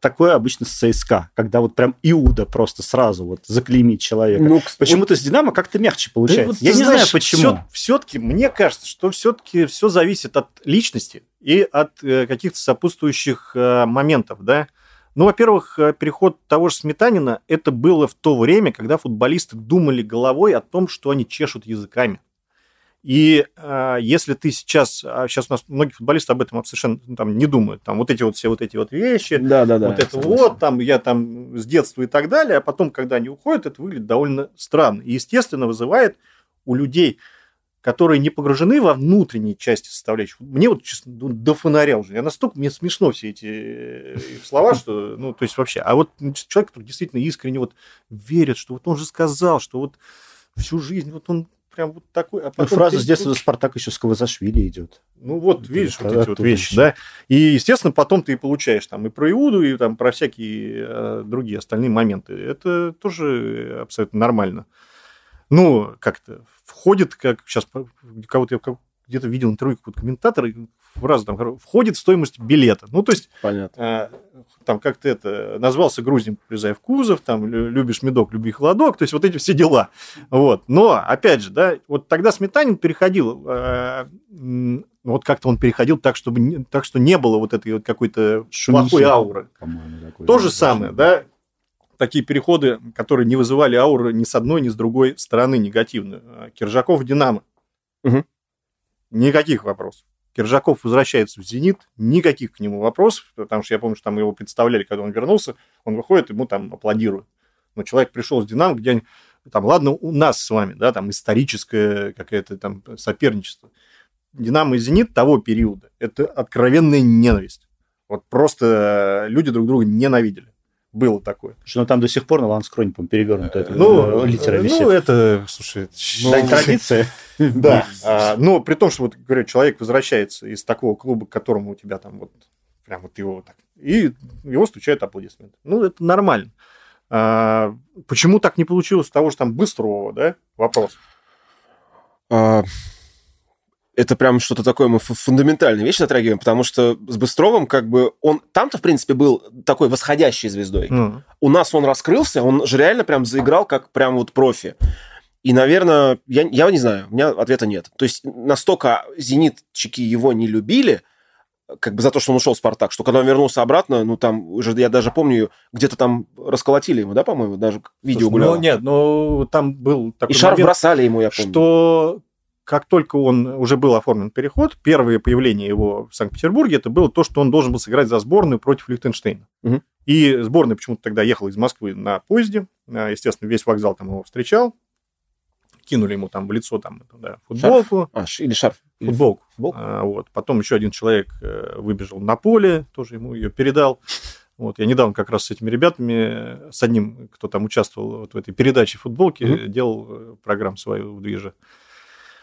такое обычно с ЦСКА, когда вот прям Иуда просто сразу вот заклеймит человека. Ну, Почему-то с Динамо как-то мягче получается. Да, вот, Я не знаешь, знаю, почему. Все, все-таки, мне кажется, что все-таки все зависит от личности и от э, каких-то сопутствующих э, моментов, да. Ну, во-первых, э, переход того же Сметанина, это было в то время, когда футболисты думали головой о том, что они чешут языками. И э, если ты сейчас, а сейчас у нас многие футболисты об этом совершенно ну, там не думают, там вот эти вот все вот эти вот вещи, да, да, да, вот это согласен. вот, там я там с детства и так далее, а потом, когда они уходят, это выглядит довольно странно. И, естественно, вызывает у людей, которые не погружены во внутренние части составляющих. Мне вот, честно, ну, до фонаря уже. Я настолько, мне смешно все эти э, слова, что, ну, то есть вообще. А вот человек, который действительно искренне вот верит, что вот он же сказал, что вот всю жизнь вот он прям вот такой. А Ну, потом Фраза ты- с детства Спартак еще с Кавазашвили идет. Ну вот, Это видишь, вот эти вот вещи, да. И, естественно, потом ты получаешь там и про Иуду, и там про всякие э, другие остальные моменты. Это тоже абсолютно нормально. Ну, как-то входит, как сейчас кого-то я где-то видел интервью какого-то комментатора, фраза там, говорю, входит в стоимость билета. Ну, то есть Понятно. а, там как-то это назвался грузин, влезая в кузов, там лю- любишь медок, люби холодок, то есть вот эти все дела. Вот. Но, опять же, да, вот тогда Сметанин переходил, э, вот как-то он переходил так, чтобы не- так, что не было вот этой вот какой-то плохой ауры. То же самое, да, такие переходы, которые не вызывали ауры ни с одной, ни с другой стороны негативную. Киржаков Динамо. Мгм. Никаких вопросов. Киржаков возвращается в «Зенит», никаких к нему вопросов, потому что я помню, что там его представляли, когда он вернулся, он выходит, ему там аплодируют. Но человек пришел с «Динамо», где они, там, ладно, у нас с вами, да, там историческое какое-то там соперничество. «Динамо» и «Зенит» того периода – это откровенная ненависть. Вот просто люди друг друга ненавидели. Было такое. Что ну, там до сих пор на ланскроне, по-моему, перевернута эта Ну, э, литера ну, висит. это, слушай... ну, Дань традиции. Да, а, но при том, что вот, говорю, человек возвращается из такого клуба, к которому у тебя там вот прям вот его вот так, и его стучают аплодисменты. Ну, это нормально. А, почему так не получилось с того же там Быстрова, да? Вопрос. А, это прям что-то такое, мы фу- фундаментальные вещи затрагиваем, потому что с Быстровым как бы он там-то, в принципе, был такой восходящей звездой. Ну, У нас он раскрылся, он же реально прям заиграл как прям вот профи. И, наверное, я, я не знаю, у меня ответа нет. То есть настолько зенитчики его не любили, как бы за то, что он ушел в Спартак, что когда он вернулся обратно, ну там уже, я даже помню, где-то там расколотили ему, да, по-моему, даже видео слушай, гуляло. ну, нет, ну, там был такой И момент, бросали ему, я помню. что как только он уже был оформлен переход, первое появление его в Санкт-Петербурге, это было то, что он должен был сыграть за сборную против Лихтенштейна. Мгм. И сборная почему-то тогда ехала из Москвы на поезде. А, Естественно, весь вокзал там его встречал. Кинули ему там в лицо там, да, футболку. А, ш- или шарф. Футболку. футболку? А, вот. Потом еще один человек э, выбежал на поле, тоже ему ее передал. Вот. Я недавно как раз с этими ребятами, с одним, кто там участвовал вот в этой передаче футболки, Мгм. делал э, программу свою в движе.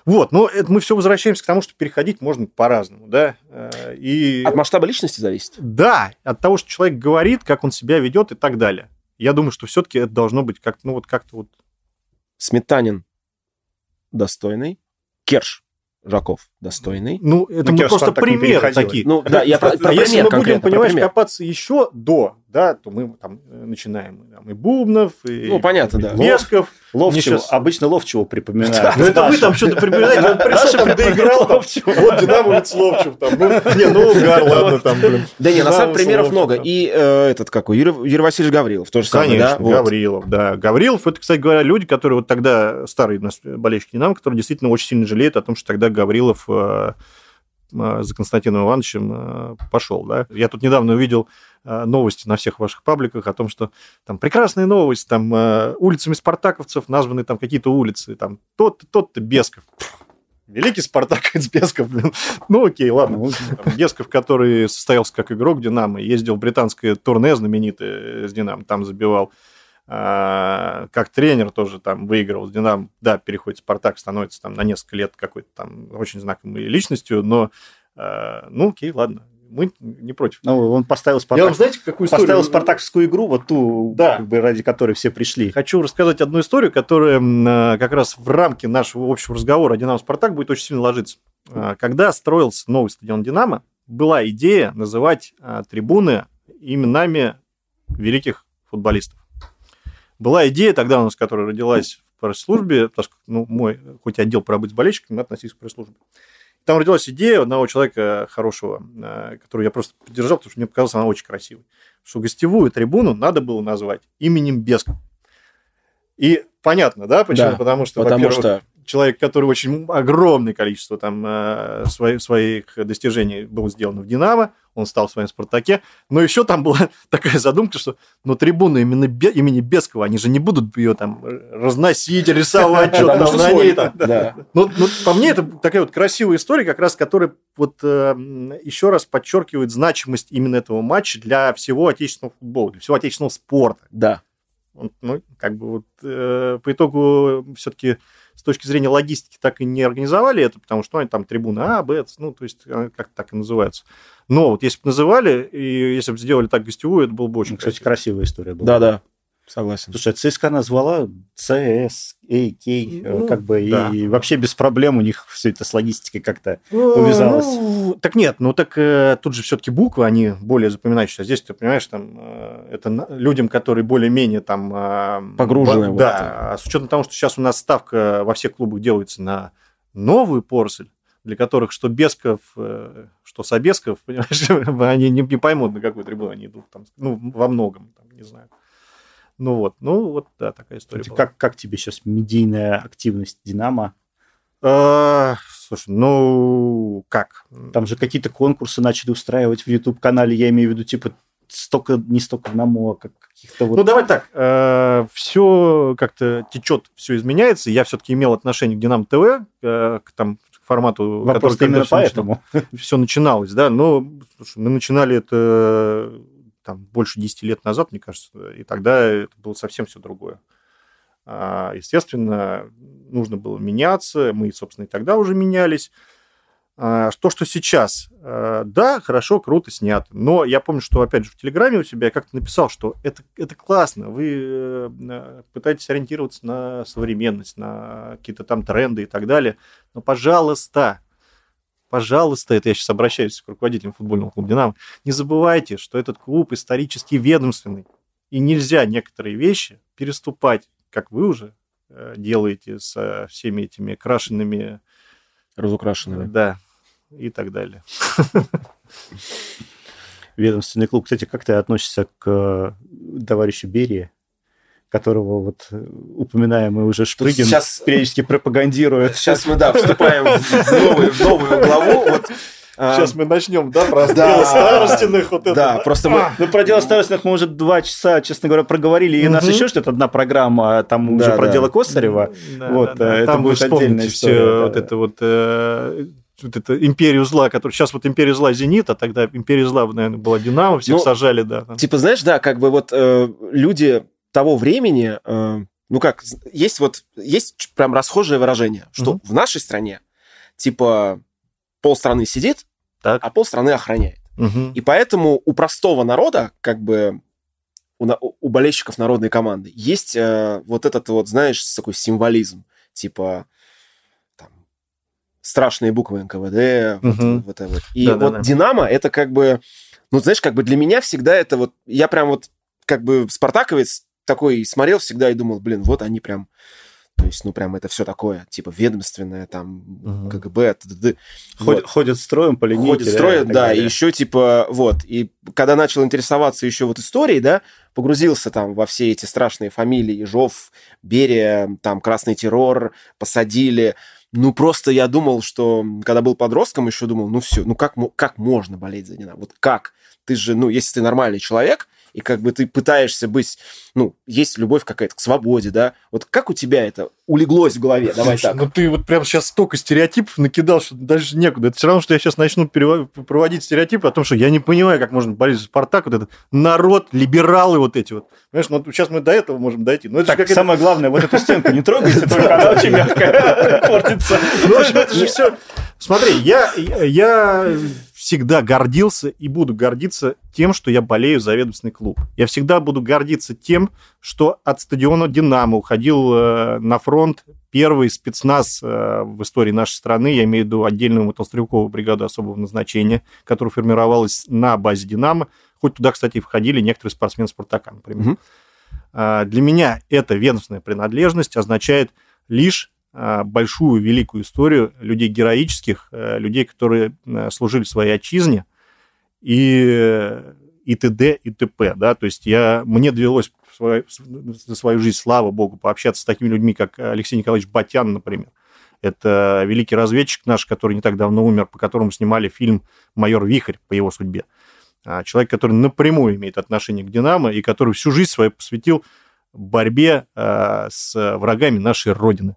Вот, но это мы все возвращаемся к тому, что переходить можно по-разному, да. Э, И От масштаба личности зависит. да, от того, что человек говорит, как он себя ведет и так далее. Я думаю, что все-таки это должно быть как, ну вот как-то вот Сметанин достойный. Керш Жаков достойный. Ну, это Ну, мы просто примеры такие. Ну, да, я про, про если пример мы будем, понимаешь, пример. копаться еще до, да, то мы там э, начинаем там, и Бубнов, и, Ну, понятно, и да. Бесков. Ловчего, Мне щас- обычно Ловчего припоминают. Ну, это вы там что-то припоминаете, он пришел, там доиграл, вот Динамовец Ловчев, там, не, ну, угар, ладно, там, блин. Да не, на самом примеров много. И э, этот какой, Юрий, Юрий Васильевич Гаврилов, тоже самое, Конечно. Гаврилов, да. Гаврилов, это, кстати говоря, люди, которые вот тогда, старые у нас болельщики Динамо, которые действительно очень сильно жалеют о том, что тогда Гаврилов э, за Константином Ивановичем э, пошел, да. Я тут недавно увидел э, новости на всех ваших пабликах о том, что там прекрасная новость, там э, улицами спартаковцев названы там какие-то улицы, там тот-то, тот-то Бесков. Великий спартаковец Бесков, блин. Ну, окей, ладно. Бесков, который состоялся как игрок Динамо, ездил в британское турне знаменитое с Динамо, там забивал. А, как тренер тоже там выигрывал с Динамо. Да, переходит в Спартак, становится там на несколько лет какой-то там очень знаковой личностью, но а, ну окей, ладно, мы не против. Ну, он поставил Я Спартак. вам знаете, какую Поставил историю? спартаковскую игру, вот ту, Да. как бы, ради которой все пришли. Хочу рассказать одну историю, которая а, как раз в рамки нашего общего разговора о Динамо Спартак будет очень сильно ложиться. Когда строился новый стадион Динамо, была идея называть трибуны именами великих футболистов. Была идея тогда у нас, которая родилась в пресс-службе, ну, мой, хоть отдел по работе с болельщиками, мы относились к пресс-службе. Там родилась идея одного человека хорошего, а, которую я просто поддержал, потому что мне показалась она очень красивой, что гостевую трибуну надо было назвать именем Бесков. И понятно, да, почему? Да, Потому что, Потому во-первых, что человек, который очень огромное количество там э, своих, своих достижений было сделано в «Динамо», он стал в своем «Спартаке», но еще там была такая задумка, что ну, трибуны именно Бе- имени Бескова, они же не будут ее там разносить, рисовать, что Потому там на ней. Ну, ну, по мне, это такая вот красивая история, как раз, которая вот э, еще раз подчеркивает значимость именно этого матча для всего отечественного футбола, для всего отечественного спорта. Да. Ну, как бы вот э, по итогу все-таки точки зрения логистики так и не организовали это, потому что ну, они там трибуны А, Б, ну, то есть как так и называются. Но вот если бы называли, и если бы сделали так гостевую, это было бы очень ну, Кстати, красивая история была. Да-да. Согласен. Слушай, ЦСКА назвала CS, AK, ну, как бы, да. и вообще без проблем у них все это с логистикой как-то ну, увязалось. Ну, так нет, ну так э, тут же все-таки буквы, они более запоминающиеся. Здесь, ты понимаешь, там, э, это людям, которые более-менее там... Э, Погружены. По, да, а с учетом того, что сейчас у нас ставка во всех клубах делается на новую поросль, для которых что Бесков, э, что Собесков, понимаешь, они не, не поймут, на какую трибуну они идут, там, ну, во многом, там, не знаю. Ну вот, ну вот, да, такая история Кстати, Как, как тебе сейчас медийная активность «Динамо»? А, слушай, ну как? Там же какие-то конкурсы начали устраивать в YouTube-канале, я имею в виду, типа, столько, не столько одному, а как каких-то вот... Ну, давай так, э, все как-то течет, все изменяется. Я все-таки имел отношение к Динамо ТВ, э, к там формату, Вопрос который именно поэтому. Все начиналось, да. Но слушай, мы начинали это там, больше 10 лет назад, мне кажется, и тогда это было совсем все другое. А, естественно, нужно было меняться, мы, собственно, и тогда уже менялись. А, то, что сейчас, а, да, хорошо, круто, снято. Но я помню, что, опять же, в Телеграме у себя я как-то написал, что это, это классно, вы э, пытаетесь ориентироваться на современность, на какие-то там тренды и так далее. Но, пожалуйста, пожалуйста, это я сейчас обращаюсь к руководителям футбольного клуба «Динамо», не забывайте, что этот клуб исторически ведомственный, и нельзя некоторые вещи переступать, как вы уже э, делаете со всеми этими крашенными... Разукрашенными. Да, и так далее. Ведомственный клуб. Кстати, как ты относишься к э, товарищу Берии? Которого вот э, упоминаемый уже Шпрыгин сейчас, периодически пропагандирует. Сейчас мы, да, вступаем в новую, в новую главу. Вот, Сейчас мы начнем, да, про да, дело старостиных. Вот да, это. просто мы... Ну, про дело старостиных мы уже два часа, честно говоря, проговорили. И у нас еще что-то одна программа, там уже про дело Косарева. Вот, э, это будет отдельная история. Вот это вот э, вот это империю зла, которая сейчас вот империя зла Зенит, а тогда империя зла, наверное, была Динамо, всех ну, сажали, да. Типа, знаешь, да, как бы вот э, люди того времени, э, ну как, есть вот, есть прям расхожее выражение, что угу. в нашей стране, типа, полстраны сидит, так. а полстраны охраняет. Угу. И поэтому у простого народа, как бы, у, у болельщиков народной команды есть э, вот этот вот, знаешь, такой символизм, типа, страшные буквы НКВД, угу. вот, вот, вот. И да, вот да, да. Динамо это как бы, ну, знаешь, как бы для меня всегда это вот, я прям вот как бы спартаковец такой смотрел всегда и думал, блин, вот они прям, то есть, ну, прям это все такое, типа, ведомственное, там, угу. КГБ, т.д. Ходят, вот. ходят строем по линейке. Ходят строем, да, и еще, типа, вот. И когда начал интересоваться еще вот историей, да, погрузился там во все эти страшные фамилии, Ежов, Берия, там, Красный террор, посадили. Ну, просто я думал, что, когда был подростком, еще думал, ну, все, ну, как, как можно болеть за Динамо? Вот как? Ты же, ну, если ты нормальный человек, и как бы ты пытаешься быть, ну, есть любовь какая-то к свободе, да? Вот как у тебя это улеглось в голове? Давай Слушай, так. Ну, ты вот прям сейчас столько стереотипов накидал, что даже некуда. Это все равно, что я сейчас начну проводить стереотипы о том, что я не понимаю, как можно болеть за Спартак, вот этот народ, либералы вот эти вот. Понимаешь, ну, сейчас мы до этого можем дойти. Но это так, самое главное, вот эту стенку не трогайте, только она очень мягкая портится. Ну, в общем, это же все... Смотри, я, я всегда гордился и буду гордиться тем, что я болею за ведомственный клуб. Я всегда буду гордиться тем, что от стадиона «Динамо» уходил э, на фронт первый спецназ э, в истории нашей страны, я имею в виду отдельную мотострелковую бригаду особого назначения, которая формировалась на базе «Динамо», хоть туда, кстати, и входили некоторые спортсмены «Спартака», например. Угу. Для меня эта ведомственная принадлежность означает лишь большую, великую историю людей героических, э, людей, которые э, служили своей отчизне, и, и т.д., и т.п. Да? То есть я, мне довелось свою, за свою жизнь, слава богу, пообщаться с такими людьми, как Алексей Николаевич Батян, например. Это великий разведчик наш, который не так давно умер, по которому снимали фильм «Майор Вихрь» по его судьбе. А, человек, который напрямую имеет отношение к «Динамо» и который всю жизнь свою посвятил борьбе а, с врагами нашей Родины.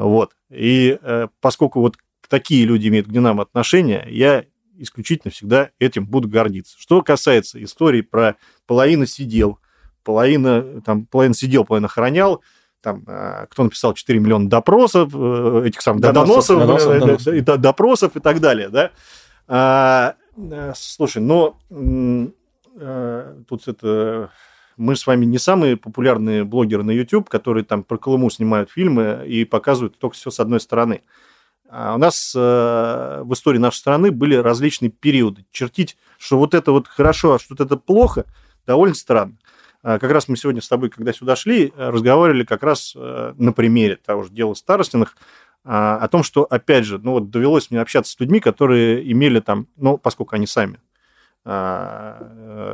Вот. И э, поскольку вот такие люди имеют к Динамо отношение, я исключительно всегда этим буду гордиться. Что касается истории про половину сидел, половина, там, половина сидел, половина охранял, там, э, кто написал 4 миллиона допросов, э, этих самых доносов, доносов, доносов, э, доносов. И, допросов и так далее, да. А, слушай, но тут это мы с вами не самые популярные блогеры на YouTube, которые там про Колыму снимают фильмы и показывают только все с одной стороны. А у нас э, в истории нашей страны были различные периоды. Чертить, что вот это вот хорошо, а что это плохо, довольно странно. А как раз мы сегодня с тобой, когда сюда шли, разговаривали как раз э, на примере того же дела Старостиных, а, о том, что, опять же, ну вот довелось мне общаться с людьми, которые имели там, ну, поскольку они сами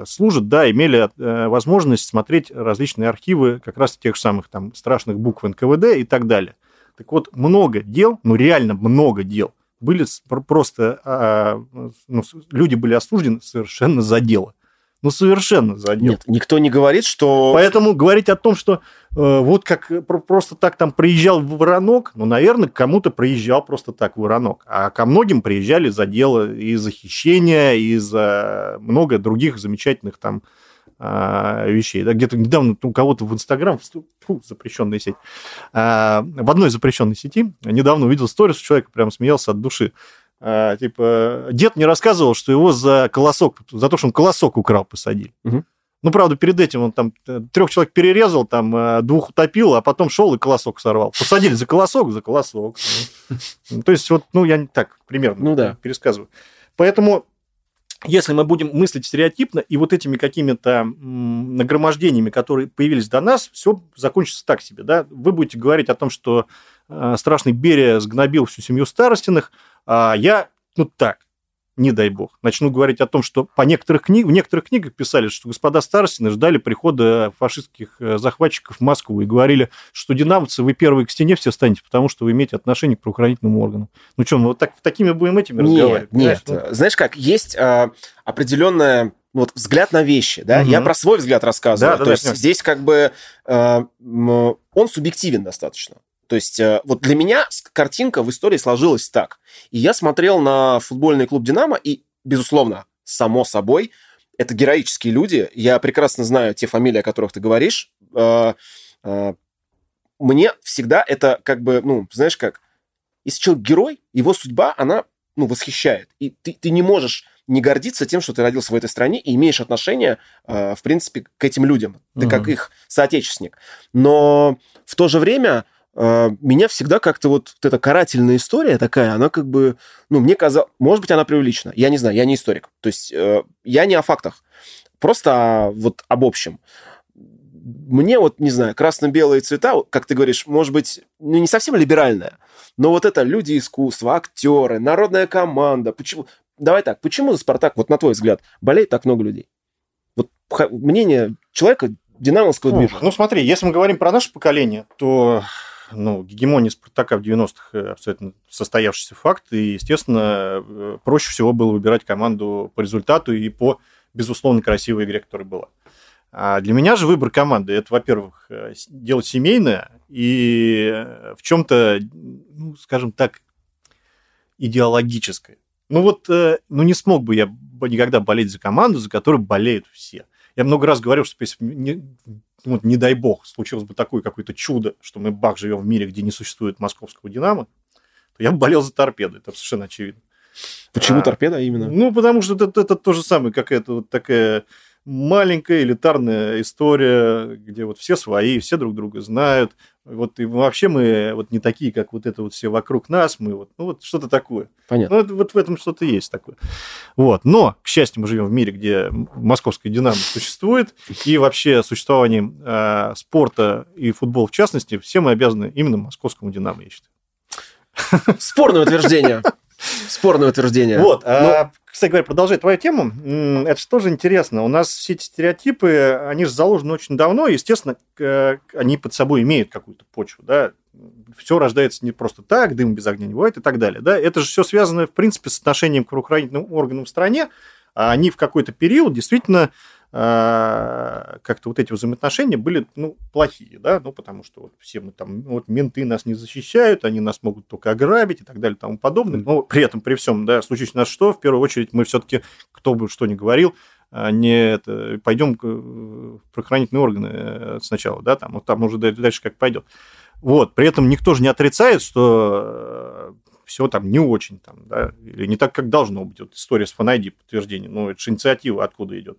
служат, да, имели э, возможность смотреть различные архивы как раз тех самых там страшных букв НКВД и так далее. Так вот, много дел, ну реально много дел, были просто, а, ну, люди были осуждены совершенно за дело. Ну, совершенно за дело. Нет, никто не говорит, что... Поэтому говорить о том, что э, вот как просто так там приезжал в Воронок, ну, наверное, кому-то приезжал просто так в Воронок. А ко многим приезжали за дело и за хищения, и за много других замечательных там а, вещей. Да, где-то недавно у кого-то в Инстаграм, фу, запрещенная сеть, а, в одной запрещенной сети недавно увидел сторис, человек прям смеялся от души. А, типа, дед не рассказывал, что его за колосок, за то, что он колосок украл, посадили. Угу. Ну, правда, перед этим он там э, трех человек перерезал, там э, двух утопил, а потом шел и колосок сорвал. Посадили за колосок, за колосок. То есть, вот, ну, я так примерно ну, да. пересказываю. Поэтому если мы будем мыслить стереотипно, и вот этими какими-то нагромождениями, которые появились до нас, все закончится так себе. Да? Вы будете говорить о том, что э, страшный Берия сгнобил всю семью Старостиных, а я, ну так, не дай бог, начну говорить о том, что по некоторых книг, в некоторых книгах писали, что господа Старостины ждали прихода фашистских э, захватчиков в Москву и говорили, что динамовцы, вы первые к стене все станете, потому что вы имеете отношение к правоохранительным органам. Ну что, мы вот так, такими будем этими нет, разговаривать? Нет, нет. Ну... Знаешь как, есть э, определенная ну, вот взгляд на вещи, да, угу. я про свой взгляд рассказываю, да, то да, есть да. здесь как бы э, он субъективен достаточно. То есть э, вот для меня картинка в истории сложилась так. И я смотрел на футбольный клуб «Динамо», и, безусловно, само собой, это героические люди. Я прекрасно знаю те фамилии, о которых ты говоришь. Э, э, мне всегда это как бы, ну, знаешь как, если человек герой, его судьба, она, ну, восхищает. И ты, ты не можешь не гордиться тем, что ты родился в этой стране и имеешь отношение, в принципе, к этим людям. Ты mm-hmm. как их соотечественник. Но в то же время меня всегда как-то вот, вот эта карательная история такая, она как бы, ну, мне казалось, может быть, она преувеличена. Я не знаю, я не историк. То есть э, я не о фактах, просто о, вот об общем. Мне вот, не знаю, красно-белые цвета, как ты говоришь, может быть, ну, не совсем либеральная, но вот это люди искусства, актеры, народная команда. Почему? Давай так, почему за «Спартак», вот на твой взгляд, болеет так много людей? Вот мнение человека динамовского движения. Ну, смотри, если мы говорим про наше поколение, то ну, гегемония Спартака в 90-х э, абсолютно состоявшийся факт, и, естественно, э, проще всего было выбирать команду по результату и по, безусловно, красивой игре, которая была. А для меня же выбор команды – это, во-первых, э, дело семейное и в чем-то, ну, скажем так, идеологическое. Ну вот, ну не смог бы я никогда болеть за команду, за которую болеют все. Я много раз говорил, что если не, вот не дай бог, случилось бы такое какое-то чудо, что мы, бах, живем в мире, где не существует московского «Динамо», то я бы болел за торпеду, это совершенно очевидно. Почему а, торпеда именно? Ну, потому что это, это то же самое, как это вот такая маленькая элитарная история, где вот все свои, все друг друга знают. Вот и вообще мы вот не такие, как вот это вот все вокруг нас, мы вот, ну вот что-то такое. Понятно. Ну, вот в этом что-то есть такое. Вот. Но, к счастью, мы живем в мире, где московская динамо существует, и вообще существование э, спорта и футбола в частности, все мы обязаны именно московскому динамо, я считаю. Спорное утверждение. Спорное утверждение. Вот. А, ну, кстати говоря, продолжая твою тему, это же тоже интересно. У нас все эти стереотипы, они же заложены очень давно, и, естественно, они под собой имеют какую-то почву, да. Все рождается не просто так, дым без огня не бывает и так далее, да. Это же все связано, в принципе, с отношением к правоохранительным органам в стране. А они в какой-то период действительно как-то вот эти взаимоотношения были, ну, плохие, да, ну, потому что вот все мы там, ну, вот менты нас не защищают, они нас могут только ограбить и так далее и тому подобное, но при этом, при всем, да, случись у нас что, в первую очередь мы все-таки, кто бы что ни говорил, а не это, пойдем в правоохранительные органы сначала, да, там, вот там уже дальше как пойдет. Вот, при этом никто же не отрицает, что все там не очень, там, да, или не так, как должно быть. Вот история с FNID подтверждение, ну, это же инициатива откуда идет.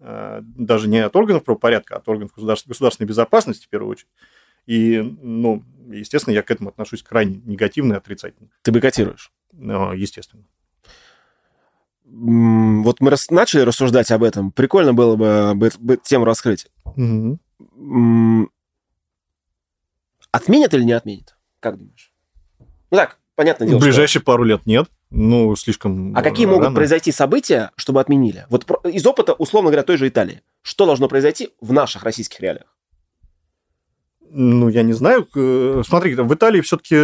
Даже не от органов правопорядка, а от органов государственной безопасности, в первую очередь. И, ну, естественно, я к этому отношусь крайне негативно и отрицательно. Ты бойкотируешь? Ну, естественно. Вот мы рас... начали рассуждать об этом. Прикольно было бы, бы, тему раскрыть. Угу. Отменят или не отменят? Как думаешь? Ну так, понятно дело. В ближайшие что... пару лет нет. Ну, слишком А какие рано. могут произойти события, чтобы отменили? Вот из опыта, условно говоря, той же Италии. Что должно произойти в наших российских реалиях? Ну, я не знаю. Э, смотри, в Италии все-таки,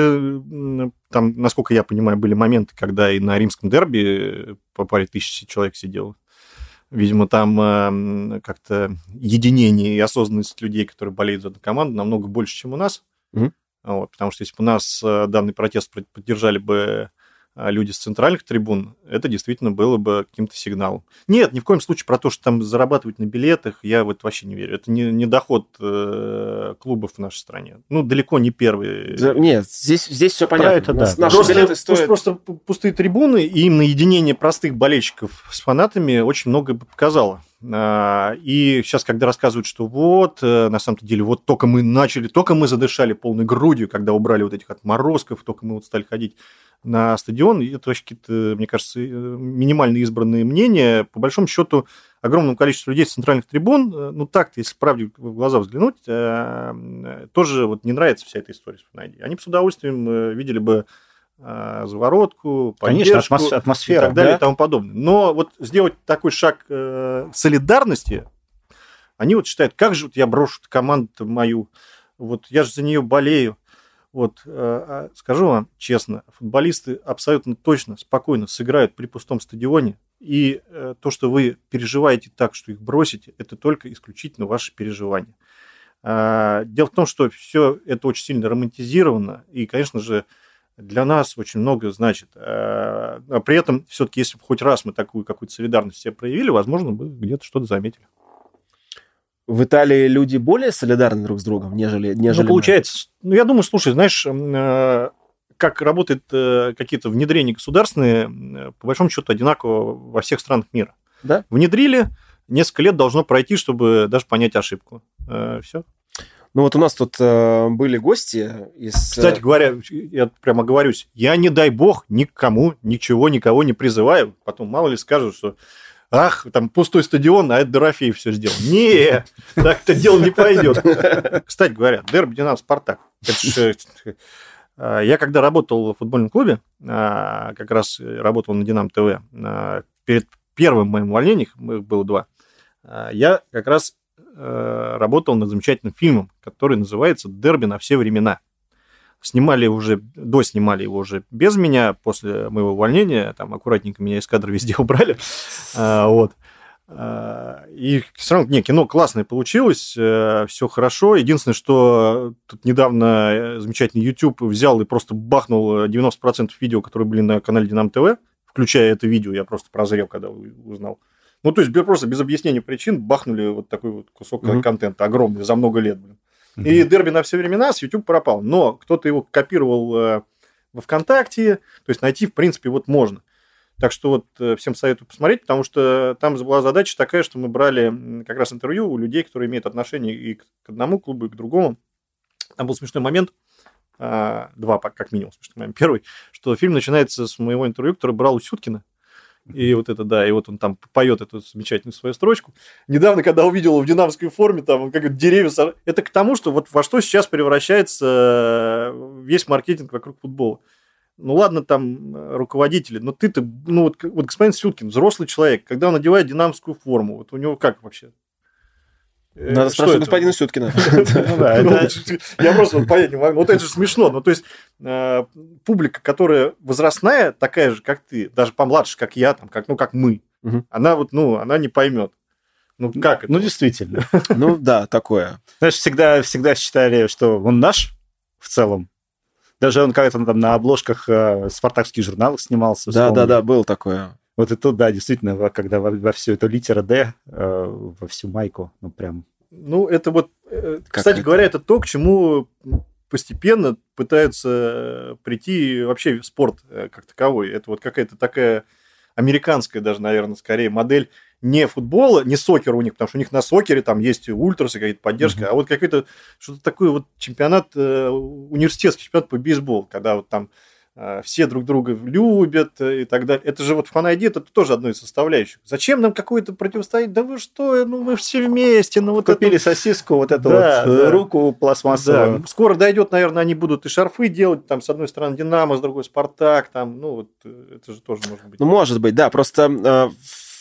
там, насколько я понимаю, были моменты, когда и на римском дерби по паре тысяч человек сидело. Видимо, там э, как-то единение и осознанность людей, которые болеют за эту команду, намного больше, чем у нас. Mm-hmm. Вот, потому что если бы у нас э, данный протест поддержали бы люди с центральных трибун, это действительно было бы каким-то сигналом. Нет, ни в коем случае про то, что там зарабатывать на билетах, я вот вообще не верю. Это не, не доход э, клубов в нашей стране. Ну, далеко не первый. нет, здесь, здесь все понятно. это, да. Наши просто, билеты стоят... Просто пустые трибуны и именно единение простых болельщиков с фанатами очень много показало. А, и сейчас, когда рассказывают, что вот, э, на самом деле, вот только мы начали, только мы задышали полной грудью, когда убрали вот этих отморозков, только мы вот стали ходить на стадион. И это вообще какие-то, мне кажется, э, минимально избранные мнения. По большому счету, огромному количеству людей с центральных трибун, э, ну так-то, если правде в глаза взглянуть, э, тоже вот не нравится вся эта история с. Они бы с удовольствием видели бы заворотку, Конечно, атмосфера, и так далее да? и тому подобное. Но вот сделать такой шаг солидарности, они вот считают, как же вот я брошу команду мою, вот я же за нее болею. Вот, э, а скажу вам честно, футболисты абсолютно точно, спокойно сыграют при пустом стадионе, и э, то, что вы переживаете так, что их бросите, это только исключительно ваши переживания. А, дело в том, что все это очень сильно романтизировано, и, конечно же, для нас очень много значит. А, при этом, все-таки, если бы хоть раз мы такую какую-то солидарность себе проявили, возможно, бы где-то что-то заметили в Италии люди более солидарны друг с другом, нежели... нежели ну, получается. Ну, я думаю, слушай, знаешь, э, как работают э, какие-то внедрения государственные, э, по большому счету, одинаково во всех странах мира. Да? Внедрили, несколько лет должно пройти, чтобы даже понять ошибку. Все. Ну вот у нас тут э, были гости из... Кстати говоря, я прямо говорюсь, я не дай бог никому, ничего, никого не призываю. Потом мало ли скажут, что ах, там пустой стадион, а это Дорофеев все сделал. Не, так это дело не пойдет. Кстати говоря, дерби Динамо Спартак. Э, я когда работал в футбольном клубе, а, как раз работал на Динамо ТВ, перед первым моим увольнением, их было два, я как раз э, работал над замечательным фильмом, который называется «Дерби на все времена». Снимали уже, до снимали его уже без меня, после моего увольнения, там аккуратненько меня из кадра везде убрали, а, вот. А, и все равно, не, кино классное получилось, э, все хорошо. Единственное, что тут недавно э, замечательный YouTube взял и просто бахнул 90% видео, которые были на канале Динам ТВ, включая это видео, я просто прозрел, когда узнал. Ну, то есть просто без объяснения причин бахнули вот такой вот кусок mm-hmm. контента огромный за много лет, блин. И дерби на все времена с YouTube пропал. Но кто-то его копировал э, во ВКонтакте, то есть найти, в принципе, вот можно. Так что вот э, всем советую посмотреть, потому что там была задача такая, что мы брали как раз интервью у людей, которые имеют отношение и к одному клубу, и к другому. Там был смешной момент, а, два как минимум смешной момент. Первый, что фильм начинается с моего интервью, который брал у Сюткина. И вот это, да, и вот он там поет эту замечательную свою строчку. Недавно, когда увидел его в динамской форме, там, как деревья... Это к тому, что вот во что сейчас превращается э, весь маркетинг вокруг футбола. Ну ладно, там э, руководители, но ты-то, ну вот, вот господин Сюткин, взрослый человек, когда он надевает динамскую форму, вот у него как вообще? Э, Надо спрашивать господина Сюткина. Ну я просто понять не могу. Вот это же смешно. Ну, то есть, э, публика, которая возрастная, такая же, как ты, даже помладше, как я, там, как, ну, как мы, она вот, ну, она не поймет. Ну, как это? Ну, действительно. Ну, да, такое. Знаешь, всегда, всегда считали, что он наш в целом. Даже он как-то там на обложках э, спартакских журналов снимался. Да, да, да, был такое. Вот и тут, да, действительно, когда во, во всю эту литера D, э, во всю майку, ну, прям... Ну, это вот, э, кстати это? говоря, это то, к чему постепенно пытаются прийти вообще спорт э, как таковой. Это вот какая-то такая американская даже, наверное, скорее модель не футбола, не сокера у них, потому что у них на сокере там есть ультрасы, какая-то поддержка, uh-huh. а вот какой-то что-то такое вот чемпионат, э, университетский чемпионат по бейсболу, когда вот там Э, все друг друга любят и так далее. Это же вот фан это тоже одно из составляющих. Зачем нам какое-то противостояние? Да вы что, ну мы все вместе. Ну, вот Купили это... сосиску, вот эту да, вот да. руку пластмассовую. Да. Скоро дойдет, наверное, они будут и шарфы делать, там, с одной стороны Динамо, с другой Спартак, там, ну, вот э, это же тоже может быть. Ну, может быть, да, просто э,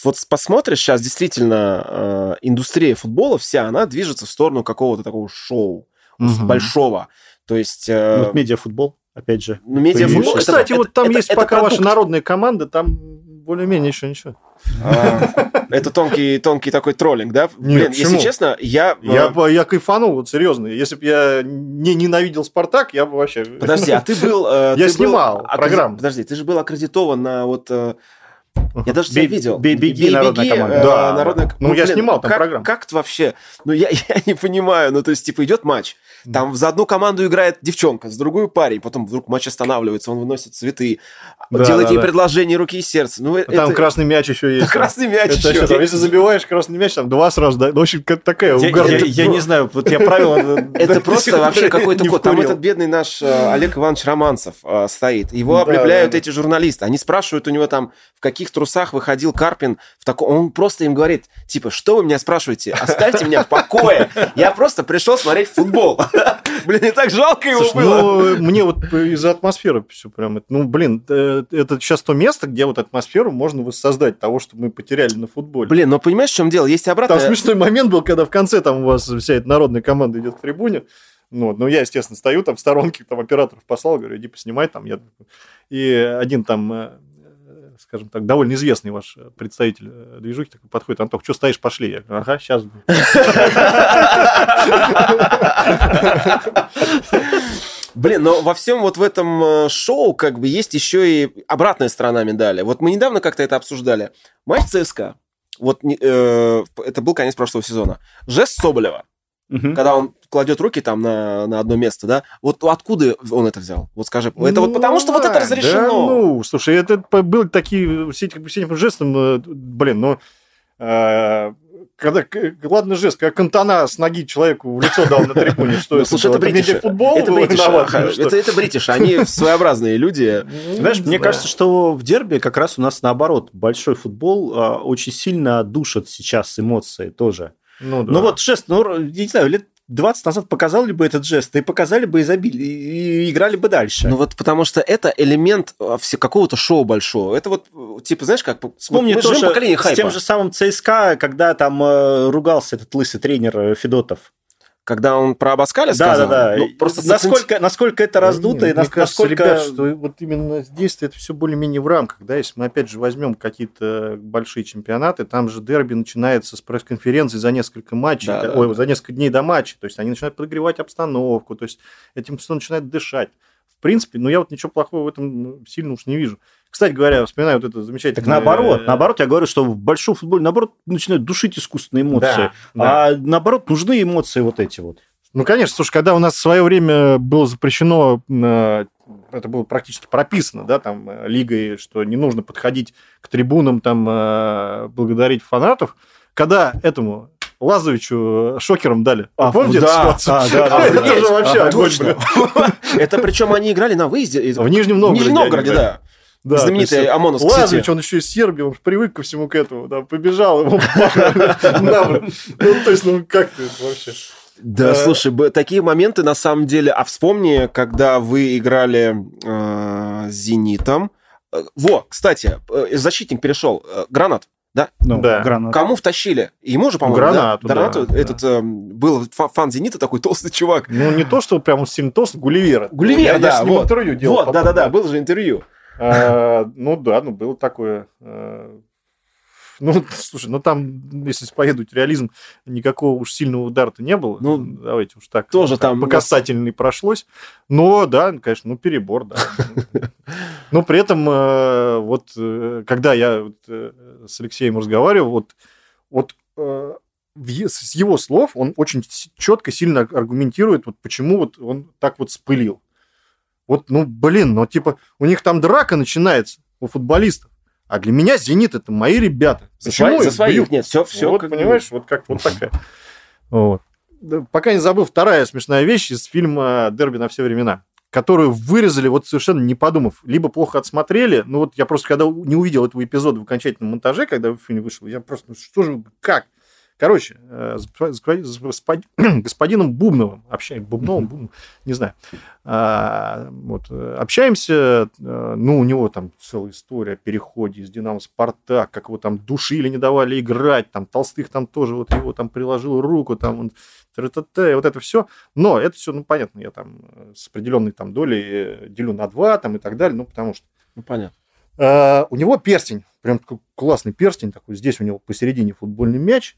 вот посмотришь сейчас, действительно, э, индустрия футбола вся, она движется в сторону какого-то такого шоу угу. большого. То есть... Э... Ну, медиафутбол опять же. Ну, медиафутбол, ну, кстати, это, вот там это, есть это, пока это ваша народная команда, там более-менее еще ничего. А, это тонкий, тонкий такой троллинг, да? Блин, если честно, я... Я, э, я кайфанул, вот серьезно. Если бы я не ненавидел Спартак, я бы вообще... Подожди, а ты был... Э, я снимал программу. Подожди, ты же был аккредитован на вот... Э, я даже тебя видел. Беги, народная команда. Да, народная... Ну, я снимал там программу. Как вообще? Ну, я не понимаю. Ну, то есть, типа, идет матч, там за одну команду играет девчонка, за другую парень, потом вдруг матч останавливается, он выносит цветы, делает ей предложение руки и сердца. Ну, там это... красный мяч еще есть. Красный мяч это еще. Если забиваешь красный мяч, там два сразу, да, ну, очень такая я, не знаю, вот я правила... Это просто вообще какой-то код. Там этот бедный наш э, Олег Иванович Романцев э, стоит. Его облепляют эти журналисты. Они спрашивают у него там, в каких трусах выходил Карпин. В таком... Он просто им говорит, типа, что вы меня спрашиваете? Оставьте меня в покое. Я просто пришел смотреть футбол. Блин, не так жалко его было. Ну, мне вот из-за атмосферы все прям... Ну, блин, э, это сейчас то место, где вот атмосферу можно воссоздать того, что мы потеряли на футболе. Блин, но понимаешь, в чем дело? Есть обратная... Там смешной момент был, когда в конце там у вас вся эта народная команда идет в трибуне, ну, ну, я, естественно, стою там в сторонке, там операторов послал, говорю, иди поснимай там. Я... И один там э, скажем так, довольно известный ваш представитель э, движухи такой подходит, Антох, что стоишь, пошли. Я говорю, ага, сейчас. Блин, но во всем вот в этом э, шоу как бы есть еще и обратная сторона медали. Вот мы недавно как-то это обсуждали. Матч ЦСКА. Вот э, это был конец прошлого сезона. Жест Соболева Угу. Когда он кладет руки там на, на одно место, да? Вот откуда он это взял? Вот скажи. Это ну, вот потому, что вот это разрешено. Да, ну, слушай, это был такие все эти, все этим жестом, э, блин, ну, э, когда, ладно жест, как Кантана с ноги человеку в лицо дал на трибуне, что ну, это? Слушай, это бритиш. футбол это бритиш. Это, это бритиш, они своеобразные люди. Ну, Знаешь, мне кажется, что в дерби как раз у нас наоборот, большой футбол а, очень сильно душит сейчас эмоции тоже. Ну, да. ну вот жест, ну, я не знаю, лет 20 назад показали бы этот жест, и показали бы изобилие, и играли бы дальше. Ну вот потому что это элемент а, какого-то шоу большого. Это вот, типа, знаешь, как... Вспомни мы тоже с тем же самым ЦСКА, когда там э, ругался этот лысый тренер э, Федотов когда он про Абаскаля да, сказал. Да, да, ну, просто насколько, насколько это раздуто, Нет, и кажется, насколько... ребят, что вот именно здесь это все более-менее в рамках, да, если мы опять же возьмем какие-то большие чемпионаты, там же дерби начинается с пресс-конференции за несколько матчей, да, ой, да. за несколько дней до матча, то есть они начинают подогревать обстановку, то есть этим все начинает дышать. В принципе, ну я вот ничего плохого в этом ну, сильно уж не вижу. Кстати говоря, вспоминаю вот это замечательное... Так наоборот, наоборот, я говорю, что в большом футболе, наоборот, начинают душить искусственные эмоции. Да, да. А наоборот, нужны эмоции вот эти вот. Ну, конечно, слушай, когда у нас в свое время было запрещено, э, это было практически прописано, да, там, э, лигой, что не нужно подходить к трибунам, там, э, благодарить фанатов, когда этому Лазовичу шокером дали. А, Помните да, эту ситуацию? Да, да, это же вообще огонь, Это причем они играли на выезде. В Нижнем Новгороде. В Нижнем Новгороде, да. Да, Знаменитый ОМОНовск Лазович, он еще из Сербии, он привык ко всему к этому, да, побежал, ему Ну, то есть, ну, как ты вообще? Да, э, слушай, такие моменты на самом деле. А вспомни, когда вы играли э, с Зенитом. Э, во, кстати, защитник перешел. Гранат. Да? Ну, да. Гранат. Кому втащили? Ему же, по-моему, Гранату, да? Гранату. Да, этот да. Э, был фан Зенита такой толстый чувак. Ну, не то, что прям сильно толстый, Гулливер. Гулливер, я, да. Я с ним вот, интервью делал. Вот, да-да-да, было же интервью. А, ну да, ну было такое. ну, слушай, ну там, если поедут реализм, никакого уж сильного удара-то не было. Ну, давайте уж так. Тоже там... По касательной прошлось. Но, да, конечно, ну, перебор, да. Но при этом, э, вот, э, когда я э, с Алексеем разговаривал, вот, вот с его слов он очень четко, сильно аргументирует, вот почему вот он так вот спылил. Вот, ну, блин, ну, типа, у них там драка начинается у футболистов. А для меня «Зенит» — это мои ребята. За, Почему за своих нет, все, все. Вот, как... понимаешь, вот как вот такая. Вот. Пока не забыл, вторая смешная вещь из фильма «Дерби на все времена», которую вырезали вот совершенно не подумав. Либо плохо отсмотрели, ну вот я просто когда не увидел этого эпизода в окончательном монтаже, когда фильм вышел, я просто, ну что же, как? Короче, э, с господином Бубновым, общаемся, Бубновым, Бубновым, не знаю, а, вот, э, общаемся, э, ну, у него там целая история о переходе из Динамо Спартак, как его там душили, не давали играть, там Толстых там тоже вот его там приложил руку, там он, вот это все, но это все, ну, понятно, я там с определенной там долей делю на два, там и так далее, ну, потому что... Ну, понятно. Uh, у него перстень, прям такой классный перстень такой, здесь у него посередине футбольный мяч,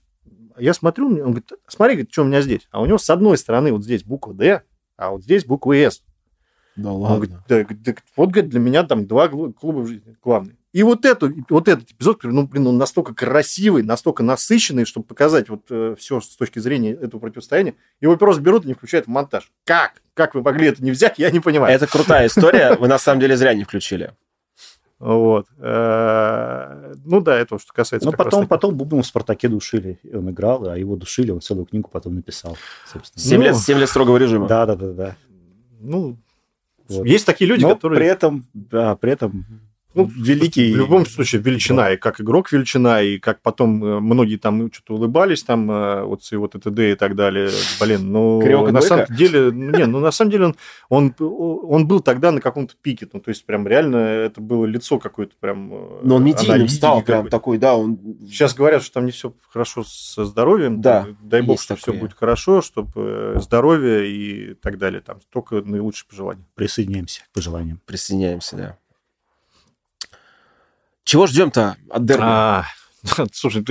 я смотрю, он говорит, смотри, говорит, что у меня здесь. А у него с одной стороны вот здесь буква «Д», а вот здесь буква «С». Да ладно. Он говорит, да, да, вот, говорит, для меня там два клуба в жизни главные. И вот, эту, вот этот эпизод, ну, блин, он настолько красивый, настолько насыщенный, чтобы показать вот э, все с точки зрения этого противостояния. Его просто берут и не включают в монтаж. Как? Как вы могли это не взять, я не понимаю. Это крутая история, вы на самом деле зря не включили. Вот. Э, ну да, это что касается... Ну потом, потом Бубнова в «Спартаке» душили. Он играл, а его душили, он целую книгу потом написал. Собственно. 7, ну, лет, 7 лет строгого режима. Да, да, да, да. Ну, вот. есть такие люди, Но которые... при этом, да, при этом ну, великий... В любом случае, величина, да. и как игрок величина, и как потом э, многие там что-то улыбались, там, э, вот с его ТТД и так далее. Блин, ну, Криока на самом деле, ну, не, ну, на самом деле он, он, он был тогда на каком-то пике, ну, то есть, прям реально это было лицо какое-то прям... Э, Но он медийным стал прям такой, да, он... Сейчас говорят, что там не все хорошо со здоровьем. Да, Дай бог, что все будет хорошо, чтобы здоровье и так далее, там, только наилучшие пожелания. Присоединяемся к пожеланиям. Присоединяемся, да. Чего ждем-то от дерби? А, слушай,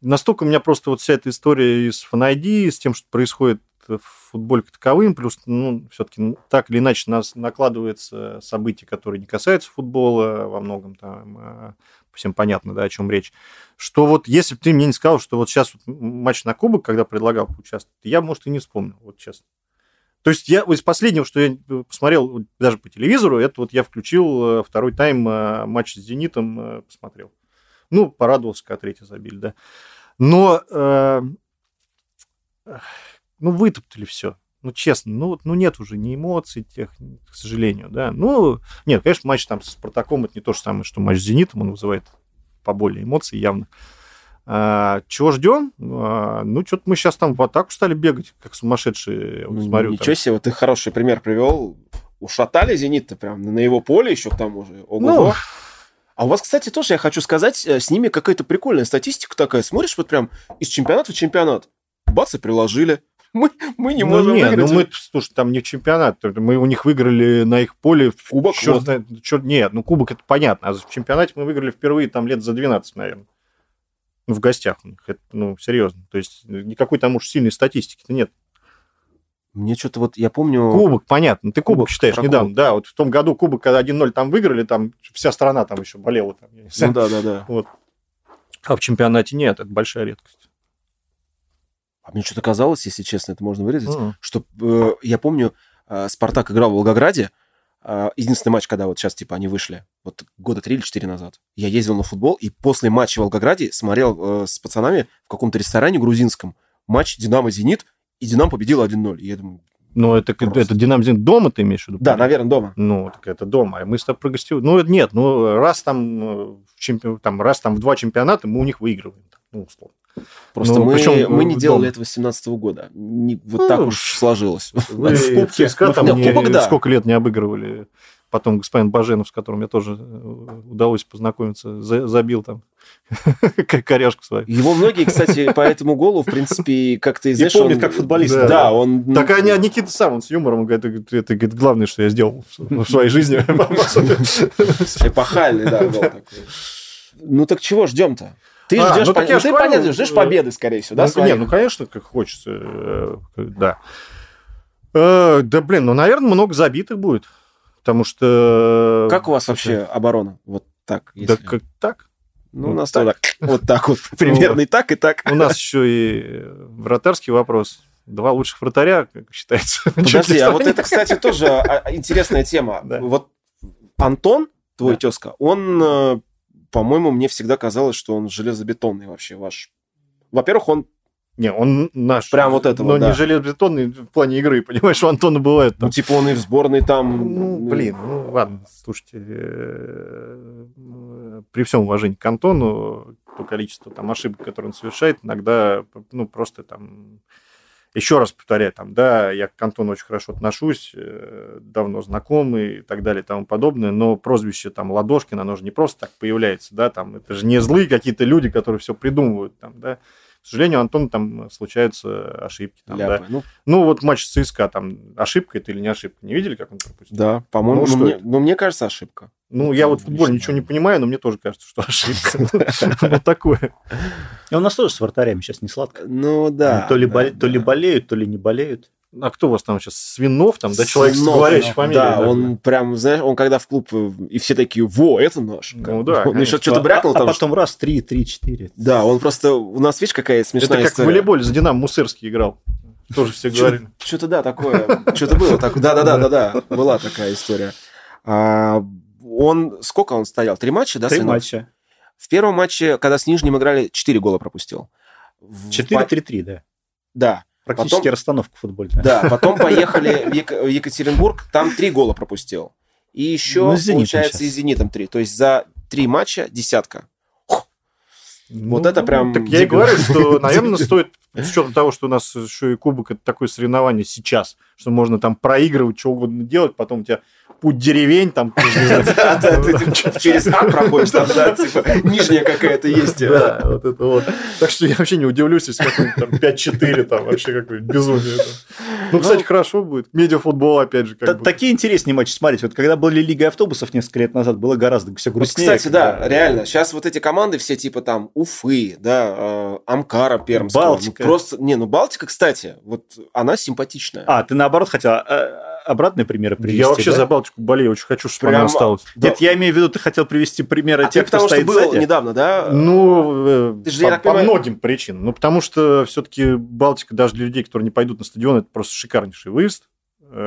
настолько у меня просто вот вся эта история с FanID, с тем, что происходит в футболе таковым, плюс, ну, все-таки так или иначе нас накладывается события, которые не касаются футбола, во многом там а, всем понятно, да, о чем речь, что вот если бы ты мне не сказал, что вот сейчас вот матч на кубок, когда предлагал поучаствовать, я, может, и не вспомнил, вот честно. То есть я из последнего, что я посмотрел даже по телевизору, это вот я включил э, второй тайм э, матч с «Зенитом», э, посмотрел. Ну, порадовался, когда третий забили, да. Но, э, ну, вытоптали все. Ну, честно, ну, ну, нет уже ни эмоций тех, к сожалению, да. Ну, нет, конечно, матч там с «Спартаком» это не то же самое, что матч с «Зенитом», он вызывает поболее эмоций явно. А, чего ждем? А, ну, что-то мы сейчас там в атаку стали бегать, как сумасшедшие. Вот, ну, смотрю, ничего там. себе, вот ты хороший пример привел. Ушатали «Зенит»-то прям на его поле еще к тому же. Ого. Ну, а у вас, кстати, тоже, я хочу сказать, э, с ними какая-то прикольная статистика такая. Смотришь вот прям из чемпионата в чемпионат. Бац, и приложили. Мы, мы не ну, можем не, выиграть. Ну, мы, слушай, там не чемпионат. Мы у них выиграли на их поле... Кубок? Черт вот. черт, нет, ну кубок это понятно. А в чемпионате мы выиграли впервые там лет за 12, наверное в гостях у них. Это, ну, серьезно. То есть никакой там уж сильной статистики-то нет. Мне что-то вот, я помню... Кубок, понятно. Ты кубок, кубок считаешь недавно. Кубок. Да, вот в том году кубок, когда 1-0 там выиграли, там вся страна там еще болела. Там, ну да, да, да. Вот. А в чемпионате нет, это большая редкость. А мне что-то казалось, если честно, это можно вырезать, mm-hmm. что э, я помню, э, Спартак играл в Волгограде, единственный матч, когда вот сейчас типа они вышли, вот года три или четыре назад. Я ездил на футбол, и после матча в Волгограде смотрел э, с пацанами в каком-то ресторане грузинском матч «Динамо-Зенит», и «Динамо» победил 1-0. И я думаю, ну, это, просто. это Динамо дома ты имеешь в виду? Да, наверное, дома. Ну, так это дома. А мы с тобой прогостили. Ну, нет, ну, раз там, э, в чемпи... там, раз там в два чемпионата мы у них выигрываем. Ну, условно. Просто ну, мы, причем, мы не делали дома. этого с 17 -го года. Не, вот ну, так уж сложилось. Вы в Кубке ЦСКА там не, кубок, да. сколько лет не обыгрывали потом господин Баженов, с которым мне тоже э, удалось познакомиться, забил там коряшку свою. Его многие, кстати, по этому голу, в принципе, как-то и знаешь, помнит, он... как футболист. Да, да, он... Так а Никита сам, он с юмором говорит, это, это главное, что я сделал в своей жизни. Эпохальный, да, был такой. Ну так чего ждем-то? Ты а, ждешь, ну, по... ну, ты, понятно, ждешь победы, скорее всего, да? Ну, нет, ну, конечно, как хочется, э, да. Э, да, блин, ну, наверное, много забитых будет, потому что... Как у вас вообще оборона? Вот так? Если... Да, как так? Ну, у нас так. вот так вот, примерно и так, и так. У нас еще и вратарский вопрос. Два лучших вратаря, как считается. Подожди, а вот это, кстати, тоже а, а, интересная тема. Вот Антон, твой тезка, он э, по-моему, мне всегда казалось, что он железобетонный вообще ваш. Во-первых, он не, он наш. Прям вот это Но да. не железобетонный в плане игры, понимаешь, у Антона бывает. Там... Ну, типа он и в сборной там... Ну, блин, ну ладно, слушайте, э, при всем уважении к Антону, то количество там ошибок, которые он совершает, иногда, ну, просто там еще раз повторяю, там, да, я к Антону очень хорошо отношусь, э, давно знакомый и так далее и тому подобное, но прозвище там Ладошкин, оно же не просто так появляется, да, там, это же не злые какие-то люди, которые все придумывают, там, да, к сожалению, у Антона там случаются ошибки. Там, да. ну. ну, вот матч с ЦСКА, там, ошибка это или не ошибка? Не видели, как он пропустил? Да, по-моему, ну, ну, мне, ну, мне кажется, ошибка. Ну, я вот в футболе ничего не понимаю, но мне тоже кажется, что ошибка. Вот такое. И у нас тоже с вратарями сейчас не сладко. Ну, да. То ли болеют, то ли не болеют. А кто у вас там сейчас? Свинов там, да, человек Свинов, с говорящей фамилией? Да, да, он прям, знаешь, он когда в клуб, и все такие, во, это наш. Ну да. Он еще что-то брякнул а, там. А потом раз, три, три, четыре. Да, он просто, у нас, видишь, какая смешная Это как история. в волейболе за Динамо Мусырский играл. Тоже все говорили. Что-то да, такое, что-то было. Да-да-да, да, была такая история. А, он, сколько он стоял? Три матча, да? Три матча. В первом матче, когда с Нижним играли, четыре гола пропустил. 4-3-3, да. Да. Практически потом, расстановка футбольная. Да, потом поехали в, Ек- в Екатеринбург, там три гола пропустил. И еще, ну, получается, сейчас. и «Зенитом» три. То есть за три матча десятка. Ну, вот это прям... Так я и говорю, что, наверное, стоит, с учетом того, что у нас еще и кубок, это такое соревнование сейчас, что можно там проигрывать, что угодно делать, потом у тебя путь деревень, там... Через А проходишь, там, да, типа, нижняя какая-то есть. Да, вот это вот. Так что я вообще не удивлюсь, если какой-нибудь там 5-4, там, вообще какое-нибудь безумие. Ну, кстати, ну, хорошо будет. Медиафутбол, опять же. Такие интересные матчи смотреть. Вот когда были Лига автобусов несколько лет назад, было гораздо все грустнее. Кстати, да, реально. Сейчас вот эти команды все типа там Уфы, да, э, Амкара Пермского. Балтика. Просто, не, ну Балтика, кстати, вот она симпатичная. А, ты наоборот хотела э, обратные примеры привести. Я вообще да? за Балтику болею, очень хочу, чтобы Прям... она осталась. Да. Нет, я имею в виду, ты хотел привести примеры а тех, кто потому стоит что был сзади? недавно, да? Ну, ты же, по, по многим причинам. Ну, потому что все-таки Балтика даже для людей, которые не пойдут на стадион, это просто шикарнейший выезд.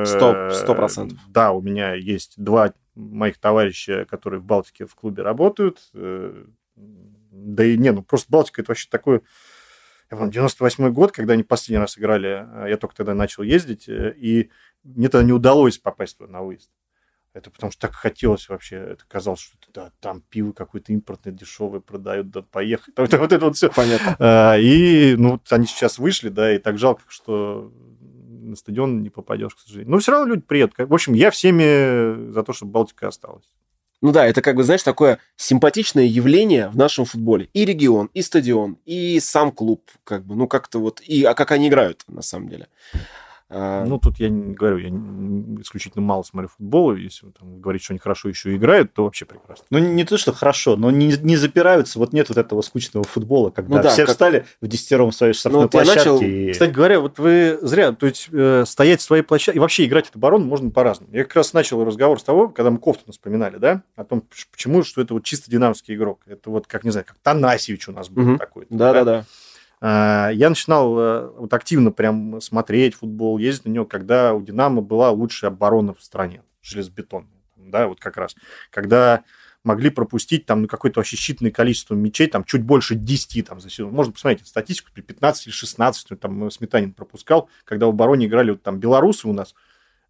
Сто, сто процентов. Да, у меня есть два моих товарища, которые в Балтике в клубе работают. Э, да и не, ну просто Балтика это вообще такое... Я помню, 98 год, когда они последний раз играли, э, я только тогда начал ездить, э, и мне тогда не удалось попасть на выезд. Это потому что так хотелось вообще. Это казалось, что да, там пиво какое-то импортное, дешевое продают, да, поехать. Вот, вот это вот все. Понятно. А, и ну, они сейчас вышли, да, и так жалко, что на стадион не попадешь, к сожалению. Но все равно люди приедут. В общем, я всеми за то, чтобы Балтика осталась. Ну да, это как бы, знаешь, такое симпатичное явление в нашем футболе. И регион, и стадион, и сам клуб, как бы, ну как-то вот, и, а как они играют, на самом деле. А, ну, тут я не говорю, я исключительно мало смотрю футбол, если там, говорить, что они хорошо еще играют, то вообще прекрасно. Ну, не то, что хорошо, но не, не запираются, вот нет вот этого скучного футбола, когда ну, да, все как... встали в десятером своей штрафной ну, площадке. Начал... И... Кстати говоря, вот вы зря, то есть э, стоять в своей площадке, и вообще играть в оборону можно по-разному. Я как раз начал разговор с того, когда мы Кофтуна вспоминали, да, о том, почему, что это вот чисто динамский игрок. Это вот, как, не знаю, как Танасевич у нас был угу. такой. Да-да-да. А, я начинал э, вот активно прям смотреть футбол, ездить на него, когда у «Динамо» была лучшая оборона в стране, железобетонная. Да, вот как раз. Когда могли пропустить там ну, какое-то вообще считанное количество мячей, там чуть больше 10 там, за сезон. Можно посмотреть статистику, 15 или 16 там Сметанин пропускал, когда в обороне играли вот там белорусы у нас,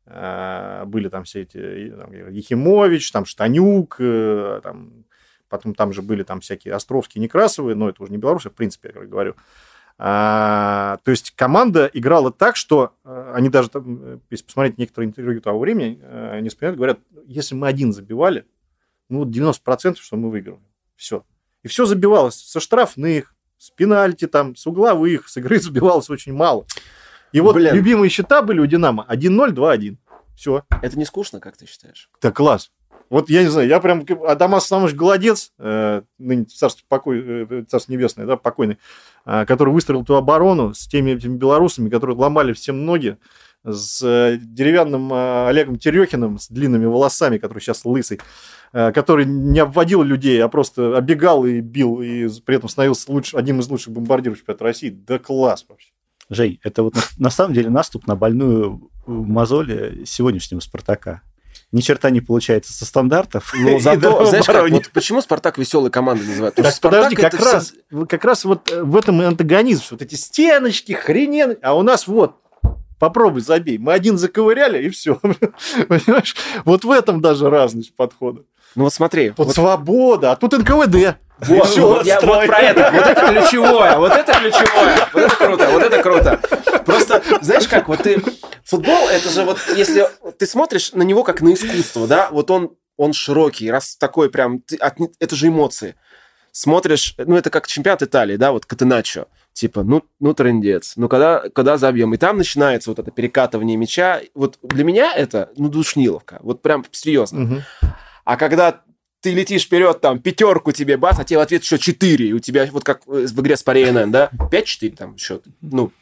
э, были там все эти там, Ехимович, там Штанюк, э, там Потом там же были там всякие Островские, Некрасовые, но это уже не белорусы, в принципе, я говорю. А, то есть команда играла так, что а, они даже, там, если посмотреть некоторые интервью того времени, а, они вспоминают, говорят, если мы один забивали, ну, 90% что мы выигрываем. Все. И все забивалось со штрафных, с пенальти, там, с угловых, с игры забивалось очень мало. И вот Блин. любимые счета были у «Динамо» 1-0, 2-1. Все. Это не скучно, как ты считаешь? Да класс. Вот я не знаю, я прям... Адамас Самович Голодец, э, ныне царство, покой, э, царство небесное, да, покойный, э, который выстроил ту оборону с теми этими белорусами, которые ломали всем ноги, с э, деревянным э, Олегом Терехиным с длинными волосами, который сейчас лысый, э, который не обводил людей, а просто оббегал и бил, и при этом становился луч, одним из лучших бомбардиров чемпионата России. Да класс вообще. Жень, это вот на, на самом деле наступ на больную мозоли сегодняшнего «Спартака» ни черта не получается со стандартов. Ну, зато, знаешь как, вот почему Спартак веселой командой называют? Так, Спартак подожди, как, раз, как раз вот э, в этом и антагонизм, вот эти стеночки, хренен, а у нас вот, попробуй забей. Мы один заковыряли, и все. Понимаешь? Вот в этом даже разность подхода. Ну вот смотри. Вот, вот свобода, а тут НКВД. Вот, все, вот, я, вот про это. Вот это ключевое. Вот это ключевое. Вот это круто. Вот это круто. Просто, знаешь как, вот ты... Футбол, это же вот, если ты смотришь на него как на искусство, да, вот он, он широкий, раз такой прям... Ты, от, это же эмоции. Смотришь, ну, это как чемпионат Италии, да, вот Катеначо. Типа, ну, ну, трендец. Ну, когда, когда забьем? И там начинается вот это перекатывание мяча. Вот для меня это, ну, душниловка. Вот прям серьезно. Угу. А когда ты летишь вперед, там, пятерку тебе бас, а тебе в ответ еще четыре, и у тебя, вот как в игре с Пари да, пять-четыре там счет. Ну,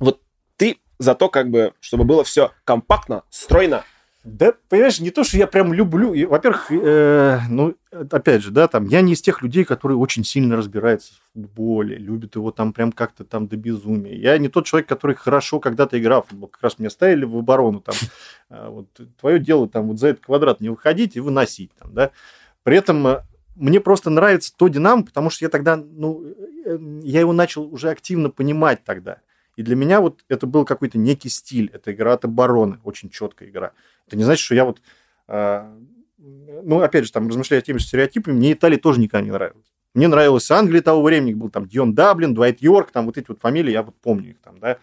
вот ты за то, как бы, чтобы было все компактно, стройно, да, понимаешь, не то, что я прям люблю. Во-первых, э, ну, опять же, да, там, я не из тех людей, которые очень сильно разбираются в футболе, любят его там прям как-то там до безумия. Я не тот человек, который хорошо когда-то играл в футбол. Как раз меня ставили в оборону там. А вот твое дело там вот за этот квадрат не выходить и выносить там, да. При этом э, мне просто нравится то Динамо, потому что я тогда, ну, э, я его начал уже активно понимать тогда. И для меня вот это был какой-то некий стиль. Это игра от обороны, очень четкая игра. Это не значит, что я вот... Э, ну, опять же, там, размышляя теми же стереотипами, мне Италия тоже никогда не нравилась. Мне нравилась Англия того времени, был там Дион Даблин, Дуайт Йорк, там вот эти вот фамилии, я вот помню их там, да.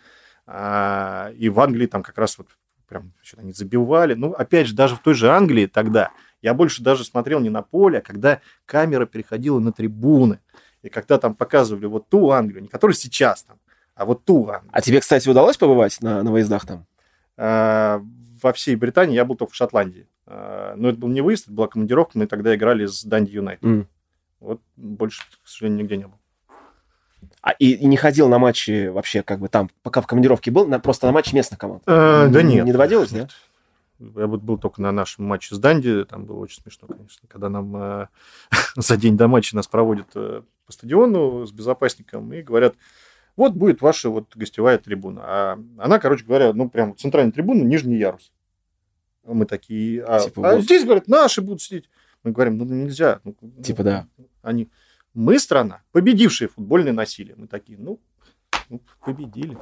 А, и в Англии там как раз вот прям что-то они забивали. Ну, опять же, даже в той же Англии тогда я больше даже смотрел не на поле, а когда камера переходила на трибуны. И когда там показывали вот ту Англию, не которую сейчас там, а вот ту Англию. А тебе, кстати, удалось побывать на, на выездах там? А, во всей Британии я был только в Шотландии. А, но это был не выезд, это была командировка, мы тогда играли с Данди Юнайтед. Mm. Вот больше, к сожалению, нигде не был. А и, и не ходил на матчи вообще, как бы там, пока в командировке был, на, просто на матчи местных команд? А, да нет. Не доводилось, нет? Я вот был только на нашем матче с Данди, там было очень смешно, конечно, когда нам э, за день до матча нас проводят э, по стадиону с безопасником и говорят, вот будет ваша вот гостевая трибуна. А она, короче говоря, ну прям центральная трибуна, нижний ярус. Мы такие, а, типа, а вот. здесь, говорят, наши будут сидеть. Мы говорим, ну нельзя. Ну, типа да. Они, мы страна, победившая футбольное насилие. Мы такие, ну, ну победили.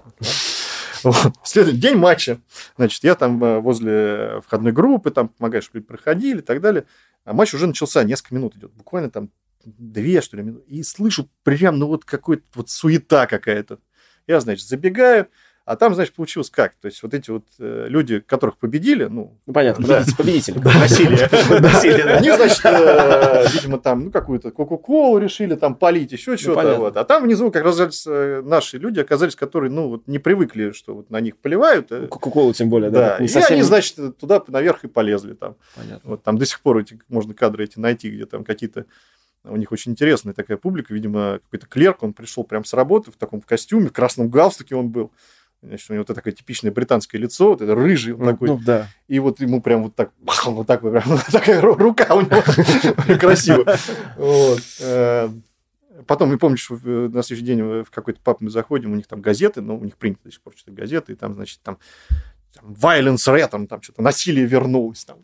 Вот. Следующий день матча. Значит, я там э, возле входной группы, там помогаю, чтобы проходили и так далее. А матч уже начался, несколько минут идет. Буквально там две, что ли, минуты. И слышу прям, ну, вот какой-то вот суета какая-то. Я, значит, забегаю, а там, значит, получилось как? То есть вот эти вот э, люди, которых победили, ну... Ну, понятно, да. победители. Насилие. Они, значит, э, видимо, там, ну, какую-то Кока-Колу решили там полить, еще ну, что-то. Вот. А там внизу как раз э, наши люди оказались, которые, ну, вот не привыкли, что вот на них поливают. Э. Кока-Колу тем более, да. И они, значит, туда наверх и полезли там. Понятно. Вот там до сих пор эти, можно кадры эти найти, где там какие-то у них очень интересная такая публика, видимо, какой-то клерк, он пришел прям с работы в таком костюме, в красном галстуке он был, Значит, у него вот такое типичное британское лицо, вот это рыжий он такой. Ну, да. И вот ему прям вот так, вот так вот, прям такая рука у него красиво. Вот. Э, потом, не помню, что на следующий день в какой-то паб мы заходим, у них там газеты, но у них принято до сих пор читать газеты, и там, значит, там там, violence red, там, там что-то насилие вернулось. Там,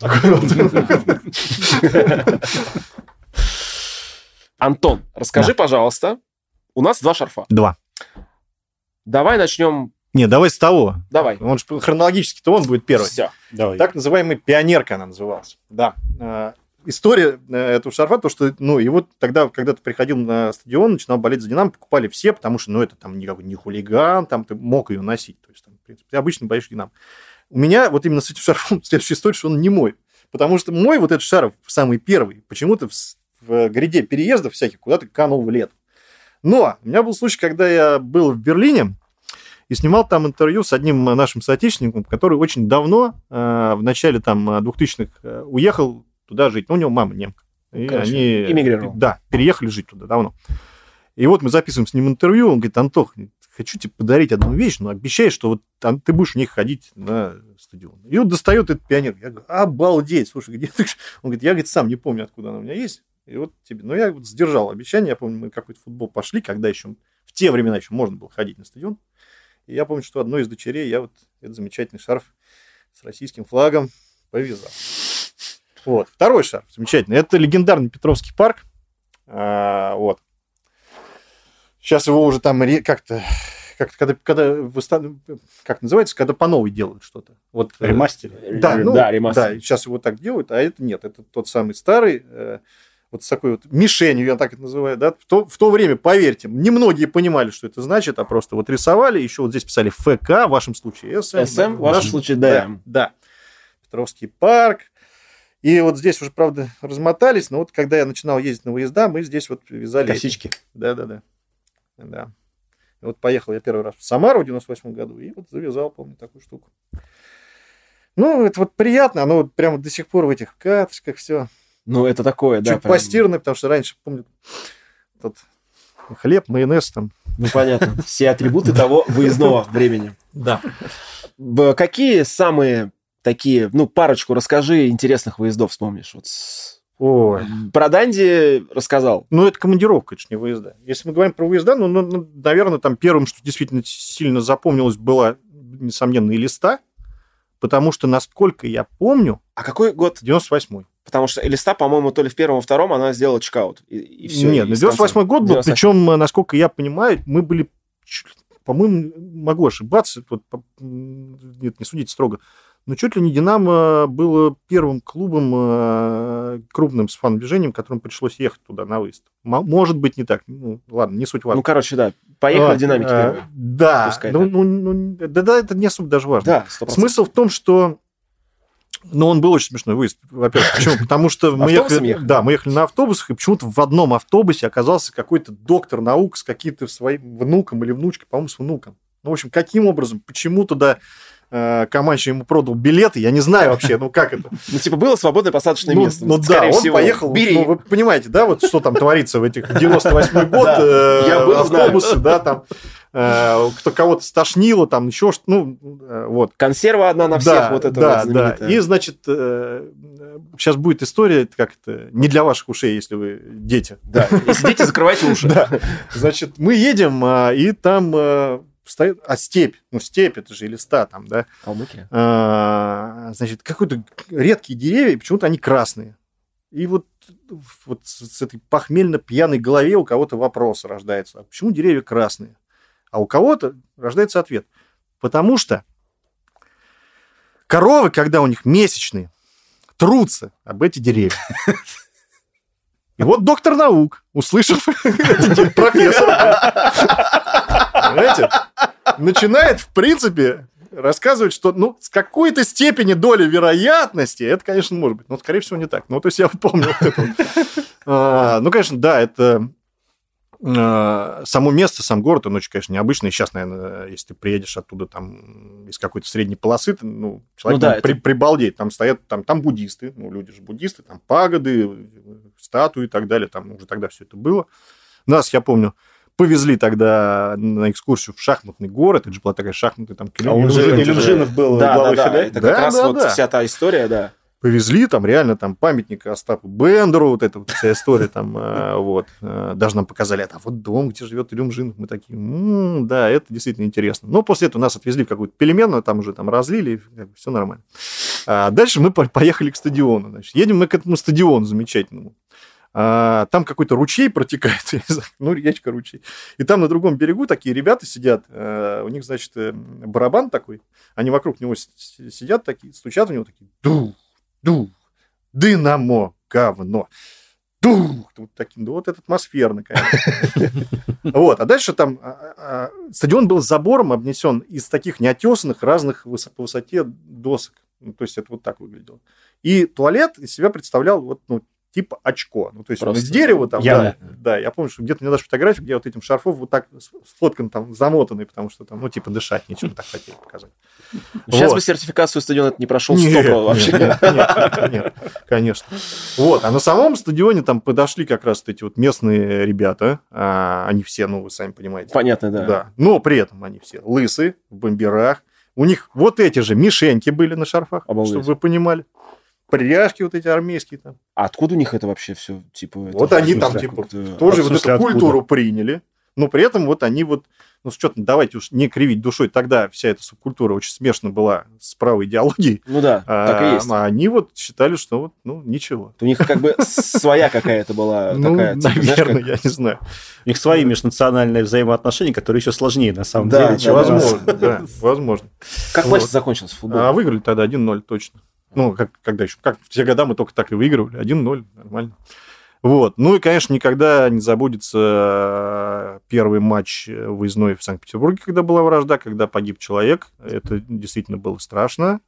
Антон, расскажи, пожалуйста, у нас два шарфа. Два. Давай начнем не, давай с того. Давай. Он же хронологически-то он будет первый. Все. Давай. Так называемый пионерка она называлась. Да. А, история э, этого шарфа, то, что, ну, его тогда, когда ты приходил на стадион, начинал болеть за Динамо, покупали все, потому что, ну, это там никакой не хулиган, там ты мог ее носить. То есть, там, в принципе, ты обычно боишься Динамо. У меня вот именно с этим шарфом следующая история, что он не мой. Потому что мой вот этот шарф, самый первый, почему-то в, в гряде переездов всяких куда-то канул в лет. Но у меня был случай, когда я был в Берлине, и снимал там интервью с одним нашим соотечественником, который очень давно, э, в начале там 2000-х, э, уехал туда жить. Ну, у него мама немка. И Короче, они... эмигрировал. Да, переехали жить туда давно. И вот мы записываем с ним интервью, он говорит, Антох, хочу тебе подарить одну вещь, но обещай, что вот там ты будешь в них ходить на стадион. И вот достает этот пионер. Я говорю, обалдеть, слушай, где ты? Он говорит, я говорит, сам не помню, откуда она у меня есть. И вот тебе. Но я вот сдержал обещание. Я помню, мы какой-то футбол пошли, когда еще в те времена еще можно было ходить на стадион. И я помню, что одной из дочерей я вот этот замечательный шарф с российским флагом повязал. Вот. Второй шарф замечательный. Это легендарный Петровский парк. А, вот. Сейчас его уже там как-то как когда, когда выста- как называется, когда по новой делают что-то. Вот э, Ремастер. да, ну, да, ремастер. да, сейчас его так делают, а это нет, это тот самый старый, э, вот с такой вот мишенью, я так это называю, да, в то, в то время, поверьте, немногие понимали, что это значит, а просто вот рисовали, еще вот здесь писали ФК, в вашем случае СМ. СМ, в да, вашем случае ДМ. Да, Петровский парк. И вот здесь уже, правда, размотались, но вот когда я начинал ездить на выезда, мы здесь вот вязали... Косички. да-да-да. Да. Вот поехал я первый раз в Самару в 98 году и вот завязал, помню, такую штуку. Ну, это вот приятно, оно вот прямо до сих пор в этих карточках все. Ну, это такое, да. Чуть прям. постирано, потому что раньше, помню, тот хлеб, майонез там. Ну, понятно. Все атрибуты того выездного времени. Да. Какие самые такие, ну, парочку расскажи интересных выездов вспомнишь? Вот Ой. Про Данди рассказал. Ну, это командировка, это не выезда. Если мы говорим про выезда, ну, ну, ну, наверное, там первым, что действительно сильно запомнилось, была, несомненно, и листа, потому что, насколько я помню, А какой год? 98-й. Потому что Элиста, по-моему, то ли в первом, втором она сделала чекаут. И, и все. Нет, ну, 98 год был, причем, э, насколько я понимаю, мы были, по-моему, могу ошибаться, вот, нет, не судите строго, но чуть ли не «Динамо» было первым клубом э, крупным с фан-движением, которым пришлось ехать туда на выезд. Может быть, не так. Ну, ладно, не суть важно. Ну, короче, да. Поехали А, динамики а, первые. Да, Пускай ну, так. ну, ну, да, да, это не особо даже важно. Да, 100%. Смысл в том, что ну, он был очень смешной выезд. Во-первых, почему? Потому что мы ехали, ехали? да, мы ехали на автобусах, и почему-то в одном автобусе оказался какой-то доктор наук с каким-то своим внуком или внучкой, по-моему, с внуком. Ну, в общем, каким образом, почему туда Каманчи ему продал билеты, я не знаю вообще, ну как это. Ну, типа, было свободное посадочное Ну, место. ну да, скорее он поехал, Бери. ну, вы понимаете, да, вот что там творится в этих 98 год, Да, э, я был, знаю. автобусы, да, там, э, кто кого-то стошнило, там еще что ну, э, вот. Консерва одна на всех, Да, вот это да, вот да. И, значит, сейчас будет история, как это, не для ваших ушей, если вы дети. Да, и сидите, закрывайте уши. Да. Значит, мы едем, а, и там стоит... А степь, ну степь, это же листа там, да. Калмыкия. А, Значит, какой-то редкие деревья, и почему-то они красные. И вот, вот с, этой похмельно-пьяной голове у кого-то вопрос рождается. А почему деревья красные? А у кого-то рождается ответ. Потому что коровы, когда у них месячные, трутся об эти деревья. И вот доктор наук, услышав профессора, понимаете, начинает, в принципе, рассказывать, что, ну, с какой-то степени доли вероятности, это, конечно, может быть, но, скорее всего, не так. Ну, то есть я помню вот это вот. А, Ну, конечно, да, это а, само место, сам город, он очень, конечно, необычный. Сейчас, наверное, если ты приедешь оттуда там из какой-то средней полосы, ты, ну, человек Ну да, при- прибалдеет. Там стоят, там, там буддисты, ну, люди же буддисты, там пагоды, статуи и так далее. Там уже тогда все это было. Нас, я помню, повезли тогда на экскурсию в шахматный город. Это же была такая шахматная там... А он же Илюмжинов, был Да, да, главой да, ФД. это Да, как раз да, вот да. вся та история, да. повезли, там реально там памятник Остапу Бендеру, вот эта вот вся история там, э, вот, э, даже нам показали, а вот дом, где живет Илюмжинов, мы такие, «М, да, это действительно интересно. Но после этого нас отвезли в какую-то пельменную, там уже там разлили, все нормально. А дальше мы по- поехали к стадиону, значит, едем мы к этому стадиону замечательному. А, там какой-то ручей протекает, ну, речка ручей. И там на другом берегу такие ребята сидят, э, у них, значит, э, барабан такой, они вокруг него сидят такие, стучат у него такие, дух, дух, Динамо, говно. Дух, вот таким, да вот это атмосферно, конечно. Вот, а дальше там а, а, стадион был забором обнесен из таких неотесанных разных по высоте досок. Ну, то есть это вот так выглядело. И туалет из себя представлял вот, ну, типа очко. Ну, то есть Просто он из дерева там, да, да, я помню, что где-то мне даже фотографии, где вот этим шарфом вот так сфоткан там замотанный, потому что там, ну, типа дышать нечего, так хотели показать. Сейчас вот. бы сертификацию стадиона это не прошел нет, вообще. Нет, нет, нет, конечно. Вот, а на самом стадионе там подошли как раз эти вот местные ребята, а, они все, ну, вы сами понимаете. Понятно, да. Да, но при этом они все лысые, в бомберах, у них вот эти же мишеньки были на шарфах, Обалдеть. чтобы вы понимали пряжки вот эти армейские там. А откуда у них это вообще все, типа... Вот это, они там, типа, тоже вот эту культуру приняли, но при этом вот они вот, ну, с учетом, давайте уж не кривить душой, тогда вся эта субкультура очень смешно была с правой идеологией. Ну да, а, так и есть. А они вот считали, что вот, ну, ничего. У них как бы своя какая-то была ну, такая... Типа, наверное, я не знаю. У них свои межнациональные взаимоотношения, которые еще сложнее, на самом деле. Да, возможно, возможно. Как матч закончился в футболе? А выиграли тогда 1-0 точно. Ну, как, когда еще? Как в те года мы только так и выигрывали. 1-0, нормально. Вот. Ну и, конечно, никогда не забудется первый матч выездной в Санкт-Петербурге, когда была вражда, когда погиб человек. Это действительно было страшно.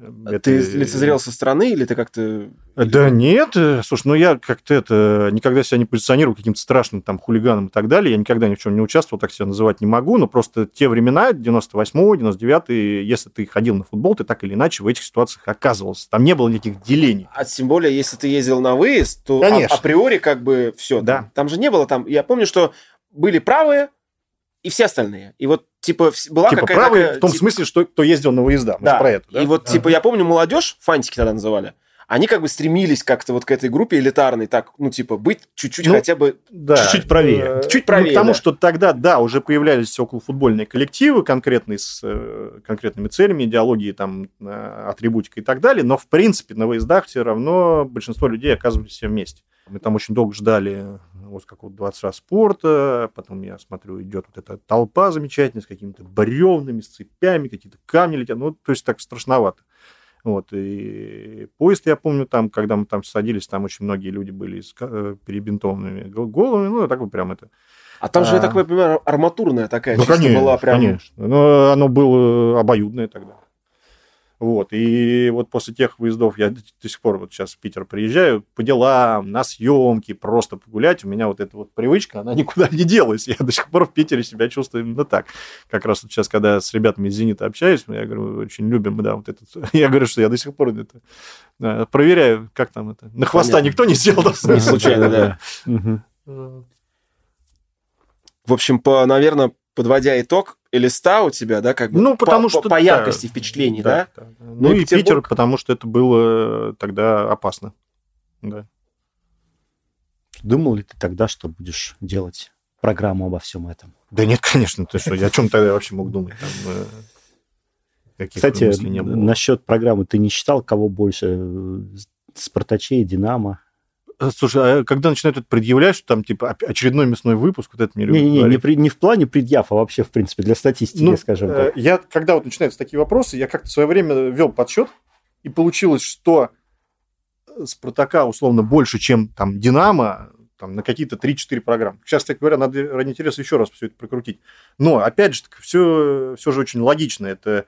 А это... Ты лицезрел со стороны или ты как-то... Да нет, э, слушай, ну я как-то это никогда себя не позиционировал каким-то страшным там хулиганом и так далее. Я никогда ни в чем не участвовал, так себя называть не могу, но просто те времена, 98-й, 99-й, если ты ходил на футбол, ты так или иначе в этих ситуациях оказывался. Там не было никаких делений. А тем более, если ты ездил на выезд, то а, априори как бы все. Да. Там, там же не было там... Я помню, что были правые, и все остальные. И вот, типа, была типа, какая-то... правый такая, в том типа... смысле, что кто ездил на выезда. Да. про это, да? И вот, а. типа, я помню, молодежь, фантики тогда называли, они как бы стремились как-то вот к этой группе элитарной, так, ну, типа, быть чуть-чуть ну, хотя бы... Да, чуть-чуть правее. Чуть ну, правее, ну, Потому да. что тогда, да, уже появлялись околофутбольные коллективы конкретные, с э, конкретными целями, идеологией, там, э, атрибутикой и так далее, но, в принципе, на выездах все равно большинство людей оказывались все вместе. Мы там очень долго ждали вот как вот 20 раз спорта, потом я смотрю, идет вот эта толпа замечательная с какими-то бревнами, с цепями, какие-то камни летят, ну, то есть так страшновато. Вот, и поезд, я помню, там, когда мы там садились, там очень многие люди были с э, перебинтованными головами, ну, так вот прям это... А там же, а... я так понимаю, арматурная такая ну, конечно, была прям... конечно. Но оно было обоюдное тогда. Вот, и вот после тех выездов я до сих пор вот сейчас в Питер приезжаю по делам, на съемки, просто погулять. У меня вот эта вот привычка, она никуда не делась. Я до сих пор в Питере себя чувствую именно так. Как раз вот сейчас, когда с ребятами из «Зенита» общаюсь, я говорю, очень любим, да, вот этот... Я говорю, что я до сих пор это да, проверяю, как там это... На хвоста Понятно. никто не сделал. Не случайно, да. В общем, по, наверное, подводя итог, листа у тебя, да, как бы ну, потому по, что, по яркости да, впечатлений, да? да? да. Ну, ну и Петербург... Питер, потому что это было тогда опасно. Да. Думал ли ты тогда, что будешь делать программу обо всем этом? Да нет, конечно, ты что, о чем тогда вообще мог думать? Там, э, Кстати, насчет программы, ты не считал, кого больше э, Спартачей, Динамо? Э, слушай, а когда начинают это предъявлять, что там, типа, очередной мясной выпуск, вот это мне не, не, не, при, не в плане предъяв, а вообще, в принципе, для статистики, ну, скажем так. Я, когда вот начинаются такие вопросы, я как-то в свое время вел подсчет, и получилось, что Спартака, условно, больше, чем там Динамо, там, на какие-то 3-4 программы. Сейчас, так говоря, надо ради интереса еще раз все это прокрутить. Но, опять же, все, все же очень логично. Это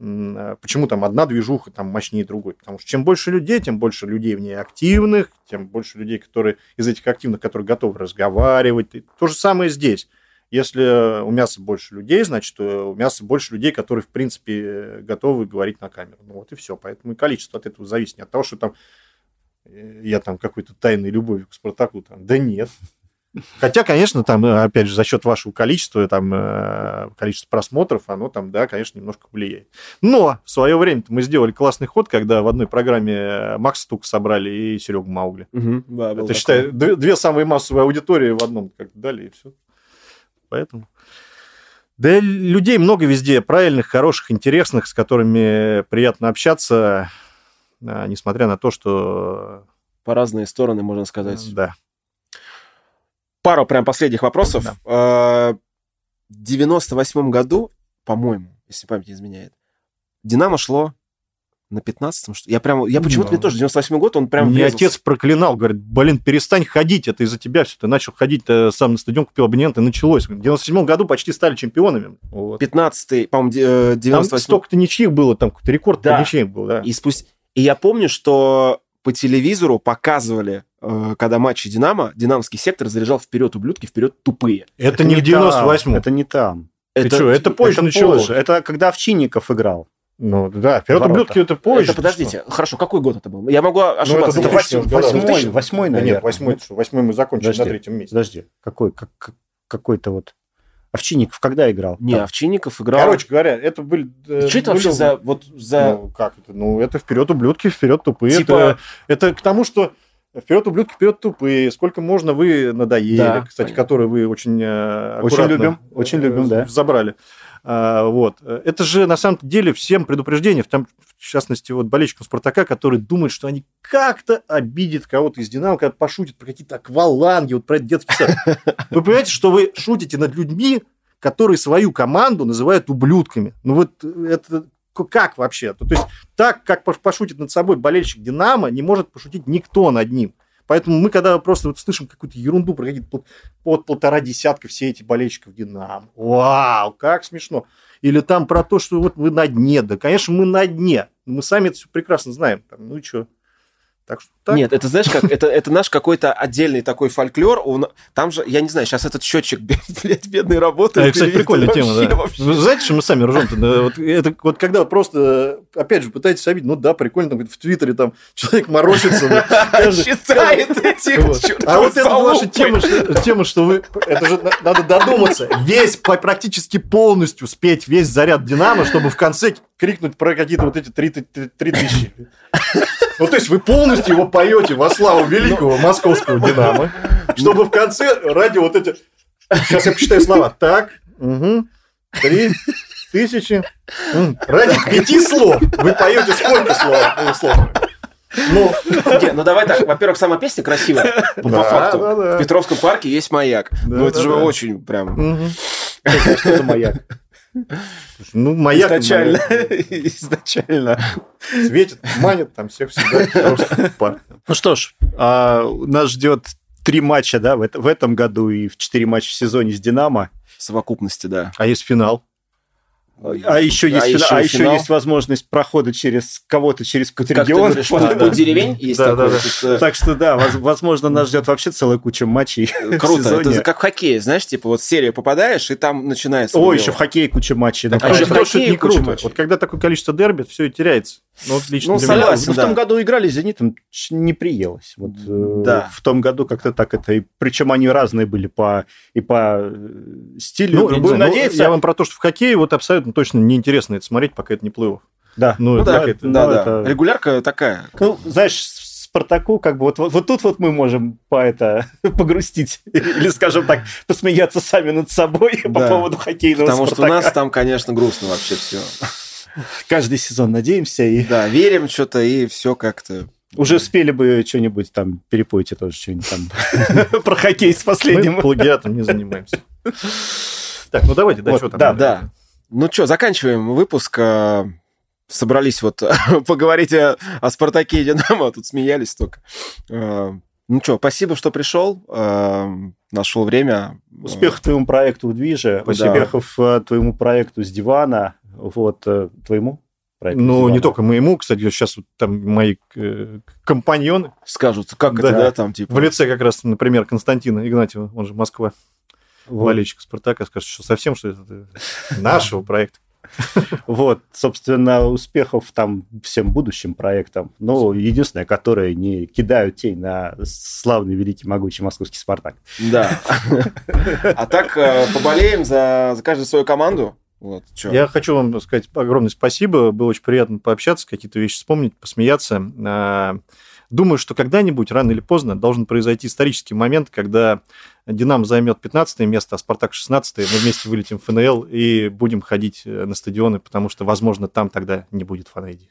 почему там одна движуха там мощнее другой? Потому что чем больше людей, тем больше людей в ней активных, тем больше людей, которые из этих активных, которые готовы разговаривать. И то же самое здесь. Если у мяса больше людей, значит, э, у мяса больше людей, которые, в принципе, готовы говорить на камеру. Ну вот и все. Поэтому и количество от этого зависит не от того, что там э, я там какой-то тайной любовью к Спартаку. Там. Да нет. Хотя, конечно, там, э, опять же, за счет вашего количества, там, э, количества просмотров, оно там, да, конечно, немножко влияет. Но в свое время мы сделали классный ход, когда в одной программе э, Макс Стук собрали и Серегу Маугли. Угу, да, Это, считай, две, две самые массовые аудитории в одном как дали, и все. Поэтому... Да людей много везде, правильных, хороших, интересных, с которыми приятно общаться, несмотря на то, что... По разные стороны, можно сказать. Да пару прям последних вопросов. Да. А, в 98 году, по-моему, если память не изменяет, Динамо шло на 15-м, что Я прям, я почему-то, мне тоже 98 год, он прям Мне отец проклинал, говорит, блин, перестань ходить, это из-за тебя все, ты начал ходить ты сам на стадион, купил абонент, и началось. В 97 году почти стали чемпионами. Вот. 15-й, по-моему, 98 Там столько-то ничьих было, там какой-то рекорд да. ничьих был, да. И, спусть... и я помню, что по телевизору показывали, э, когда матчи Динамо, динамский сектор заряжал вперед ублюдки, вперед тупые. Это, это не в 98-м. Это не там. Это, что, это позже это началось. Позже. Это когда Овчинников играл. Ну, да, вперед ублюдки это позже. Это, подождите, что? хорошо, какой год это был? Я могу ошибаться. Ну, это восьмой, восьмой, восьмой, наверное. Нет, восьмой, восьмой мы закончили подожди, на третьем месте. Подожди, какой, как, какой-то вот... Овчинников когда играл? Не, там? Овчинников играл... Короче говоря, это были... Э, что это вообще за... Вот, за... Ну, как это? Ну, это вперед ублюдки, вперед тупые. Типа... Это, это к тому, что Вперед, ублюдки, вперед, тупые. Сколько можно вы надоели, да, кстати, понятно. которые вы очень э, Очень любим, очень любим, да. Забрали. А, вот. Это же на самом деле всем предупреждение, в, том, в частности, вот болельщикам Спартака, которые думают, что они как-то обидят кого-то из Динамо, когда пошутят про какие-то акваланги, вот про этот детский сад. Вы понимаете, что вы шутите над людьми, которые свою команду называют ублюдками. Ну вот это как вообще? То есть так, как пошутит над собой болельщик Динамо, не может пошутить никто над ним. Поэтому мы, когда просто вот слышим какую-то ерунду про какие-то под полтора десятка все эти болельщиков Динамо, вау, как смешно. Или там про то, что вот вы на дне. Да, конечно, мы на дне. Мы сами это все прекрасно знаем. Там, ну и что? Так что так. Нет, это знаешь, как это, это наш какой-то отдельный такой фольклор. Он, там же, я не знаю, сейчас этот счетчик, блядь, бедный работает. Это, кстати, прикольная тема, да. Вы знаете, что мы сами ржем-то? Да, вот, это, вот когда просто, опять же, пытаетесь обидеть, ну да, прикольно, там, в Твиттере там человек морочится. Считает этих А вот это ваша тема, тема, что вы, это же надо додуматься, весь, практически полностью спеть весь заряд Динамо, чтобы в конце крикнуть про какие-то вот эти три тысячи. Ну, то есть вы полностью его поете во славу великого московского Динамо, чтобы в конце ради вот эти... Сейчас я посчитаю слова. Так, угу, три тысячи. Ради пяти слов вы поете сколько слов? слов? Ну, не, ну давай так. Во-первых, сама песня красивая. По да, факту. Да, да. В Петровском парке есть маяк. Да, ну, это да, же да. очень прям... Угу. Что за маяк? Ну, маяк. Изначально. Изначально. Светит, манит там всех всегда. Ну что ж, а, нас ждет три матча, да, в этом году и в четыре матча в сезоне с Динамо. В совокупности, да. А есть финал. А еще есть, а еще, а еще есть возможность прохода через кого-то, через какой-то регион. Говоришь, да, да. деревень есть да, такой. Да, да. Так что да, возможно, нас ждет вообще целая куча матчей. Круто. Это как в хоккее, знаешь, типа вот серия попадаешь, и там начинается. О, еще в хоккее куча матчей. а еще в хоккее не круто. Вот когда такое количество дерби, все и теряется. Ну, отлично. Ну, согласен, да. В том году играли с «Зенитом», не приелось. Вот, э, да. В том году как-то так это... И, причем они разные были по, и по э, стилю. Ну, будем надеяться... Ну, я вам про то, что в хоккее вот абсолютно точно неинтересно это смотреть, пока это не плей-офф. Да. Ну, ну да, это, да, ну, да. Это... Регулярка такая. Ну, знаешь, Спартаку, как бы вот, вот, вот тут вот мы можем по это погрустить или, скажем так, посмеяться сами над собой да. по поводу хоккейного Потому Спартака. что у нас там, конечно, грустно вообще все. Каждый сезон надеемся и... Да, верим что-то, и все как-то... Уже успели бы что-нибудь там, перепойте тоже что-нибудь там про хоккей с последним. Мы плагиатом не занимаемся. Так, ну давайте, да, вот, что там? Да, да. Ну что, заканчиваем выпуск. А, собрались вот поговорить о, о Спартаке и Динамо, тут смеялись только. А, ну что, спасибо, что пришел, а, нашел время. Успехов твоему проекту в Движе, да. успехов твоему проекту с дивана, вот, э, твоему проекту. Ну, не только моему, кстати, сейчас вот там мои э, компаньоны скажут, как да, это, да, там типа. В лице как раз, например, Константина Игнатьева, он же Москва, вот. болельщик Спартака, скажет, что совсем, что это нашего проекта. Вот, собственно, успехов там всем будущим проектам. Ну, единственное, которые не кидают тень на славный, великий, могучий московский «Спартак». Да. А так э, поболеем за, за каждую свою команду. Вот, чё. Я хочу вам сказать огромное спасибо. Было очень приятно пообщаться, какие-то вещи вспомнить, посмеяться. А, думаю, что когда-нибудь, рано или поздно, должен произойти исторический момент, когда Динамо займет 15 место, а Спартак 16 мы вместе вылетим в ФНЛ и будем ходить э, на стадионы, потому что, возможно, там тогда не будет фанайди.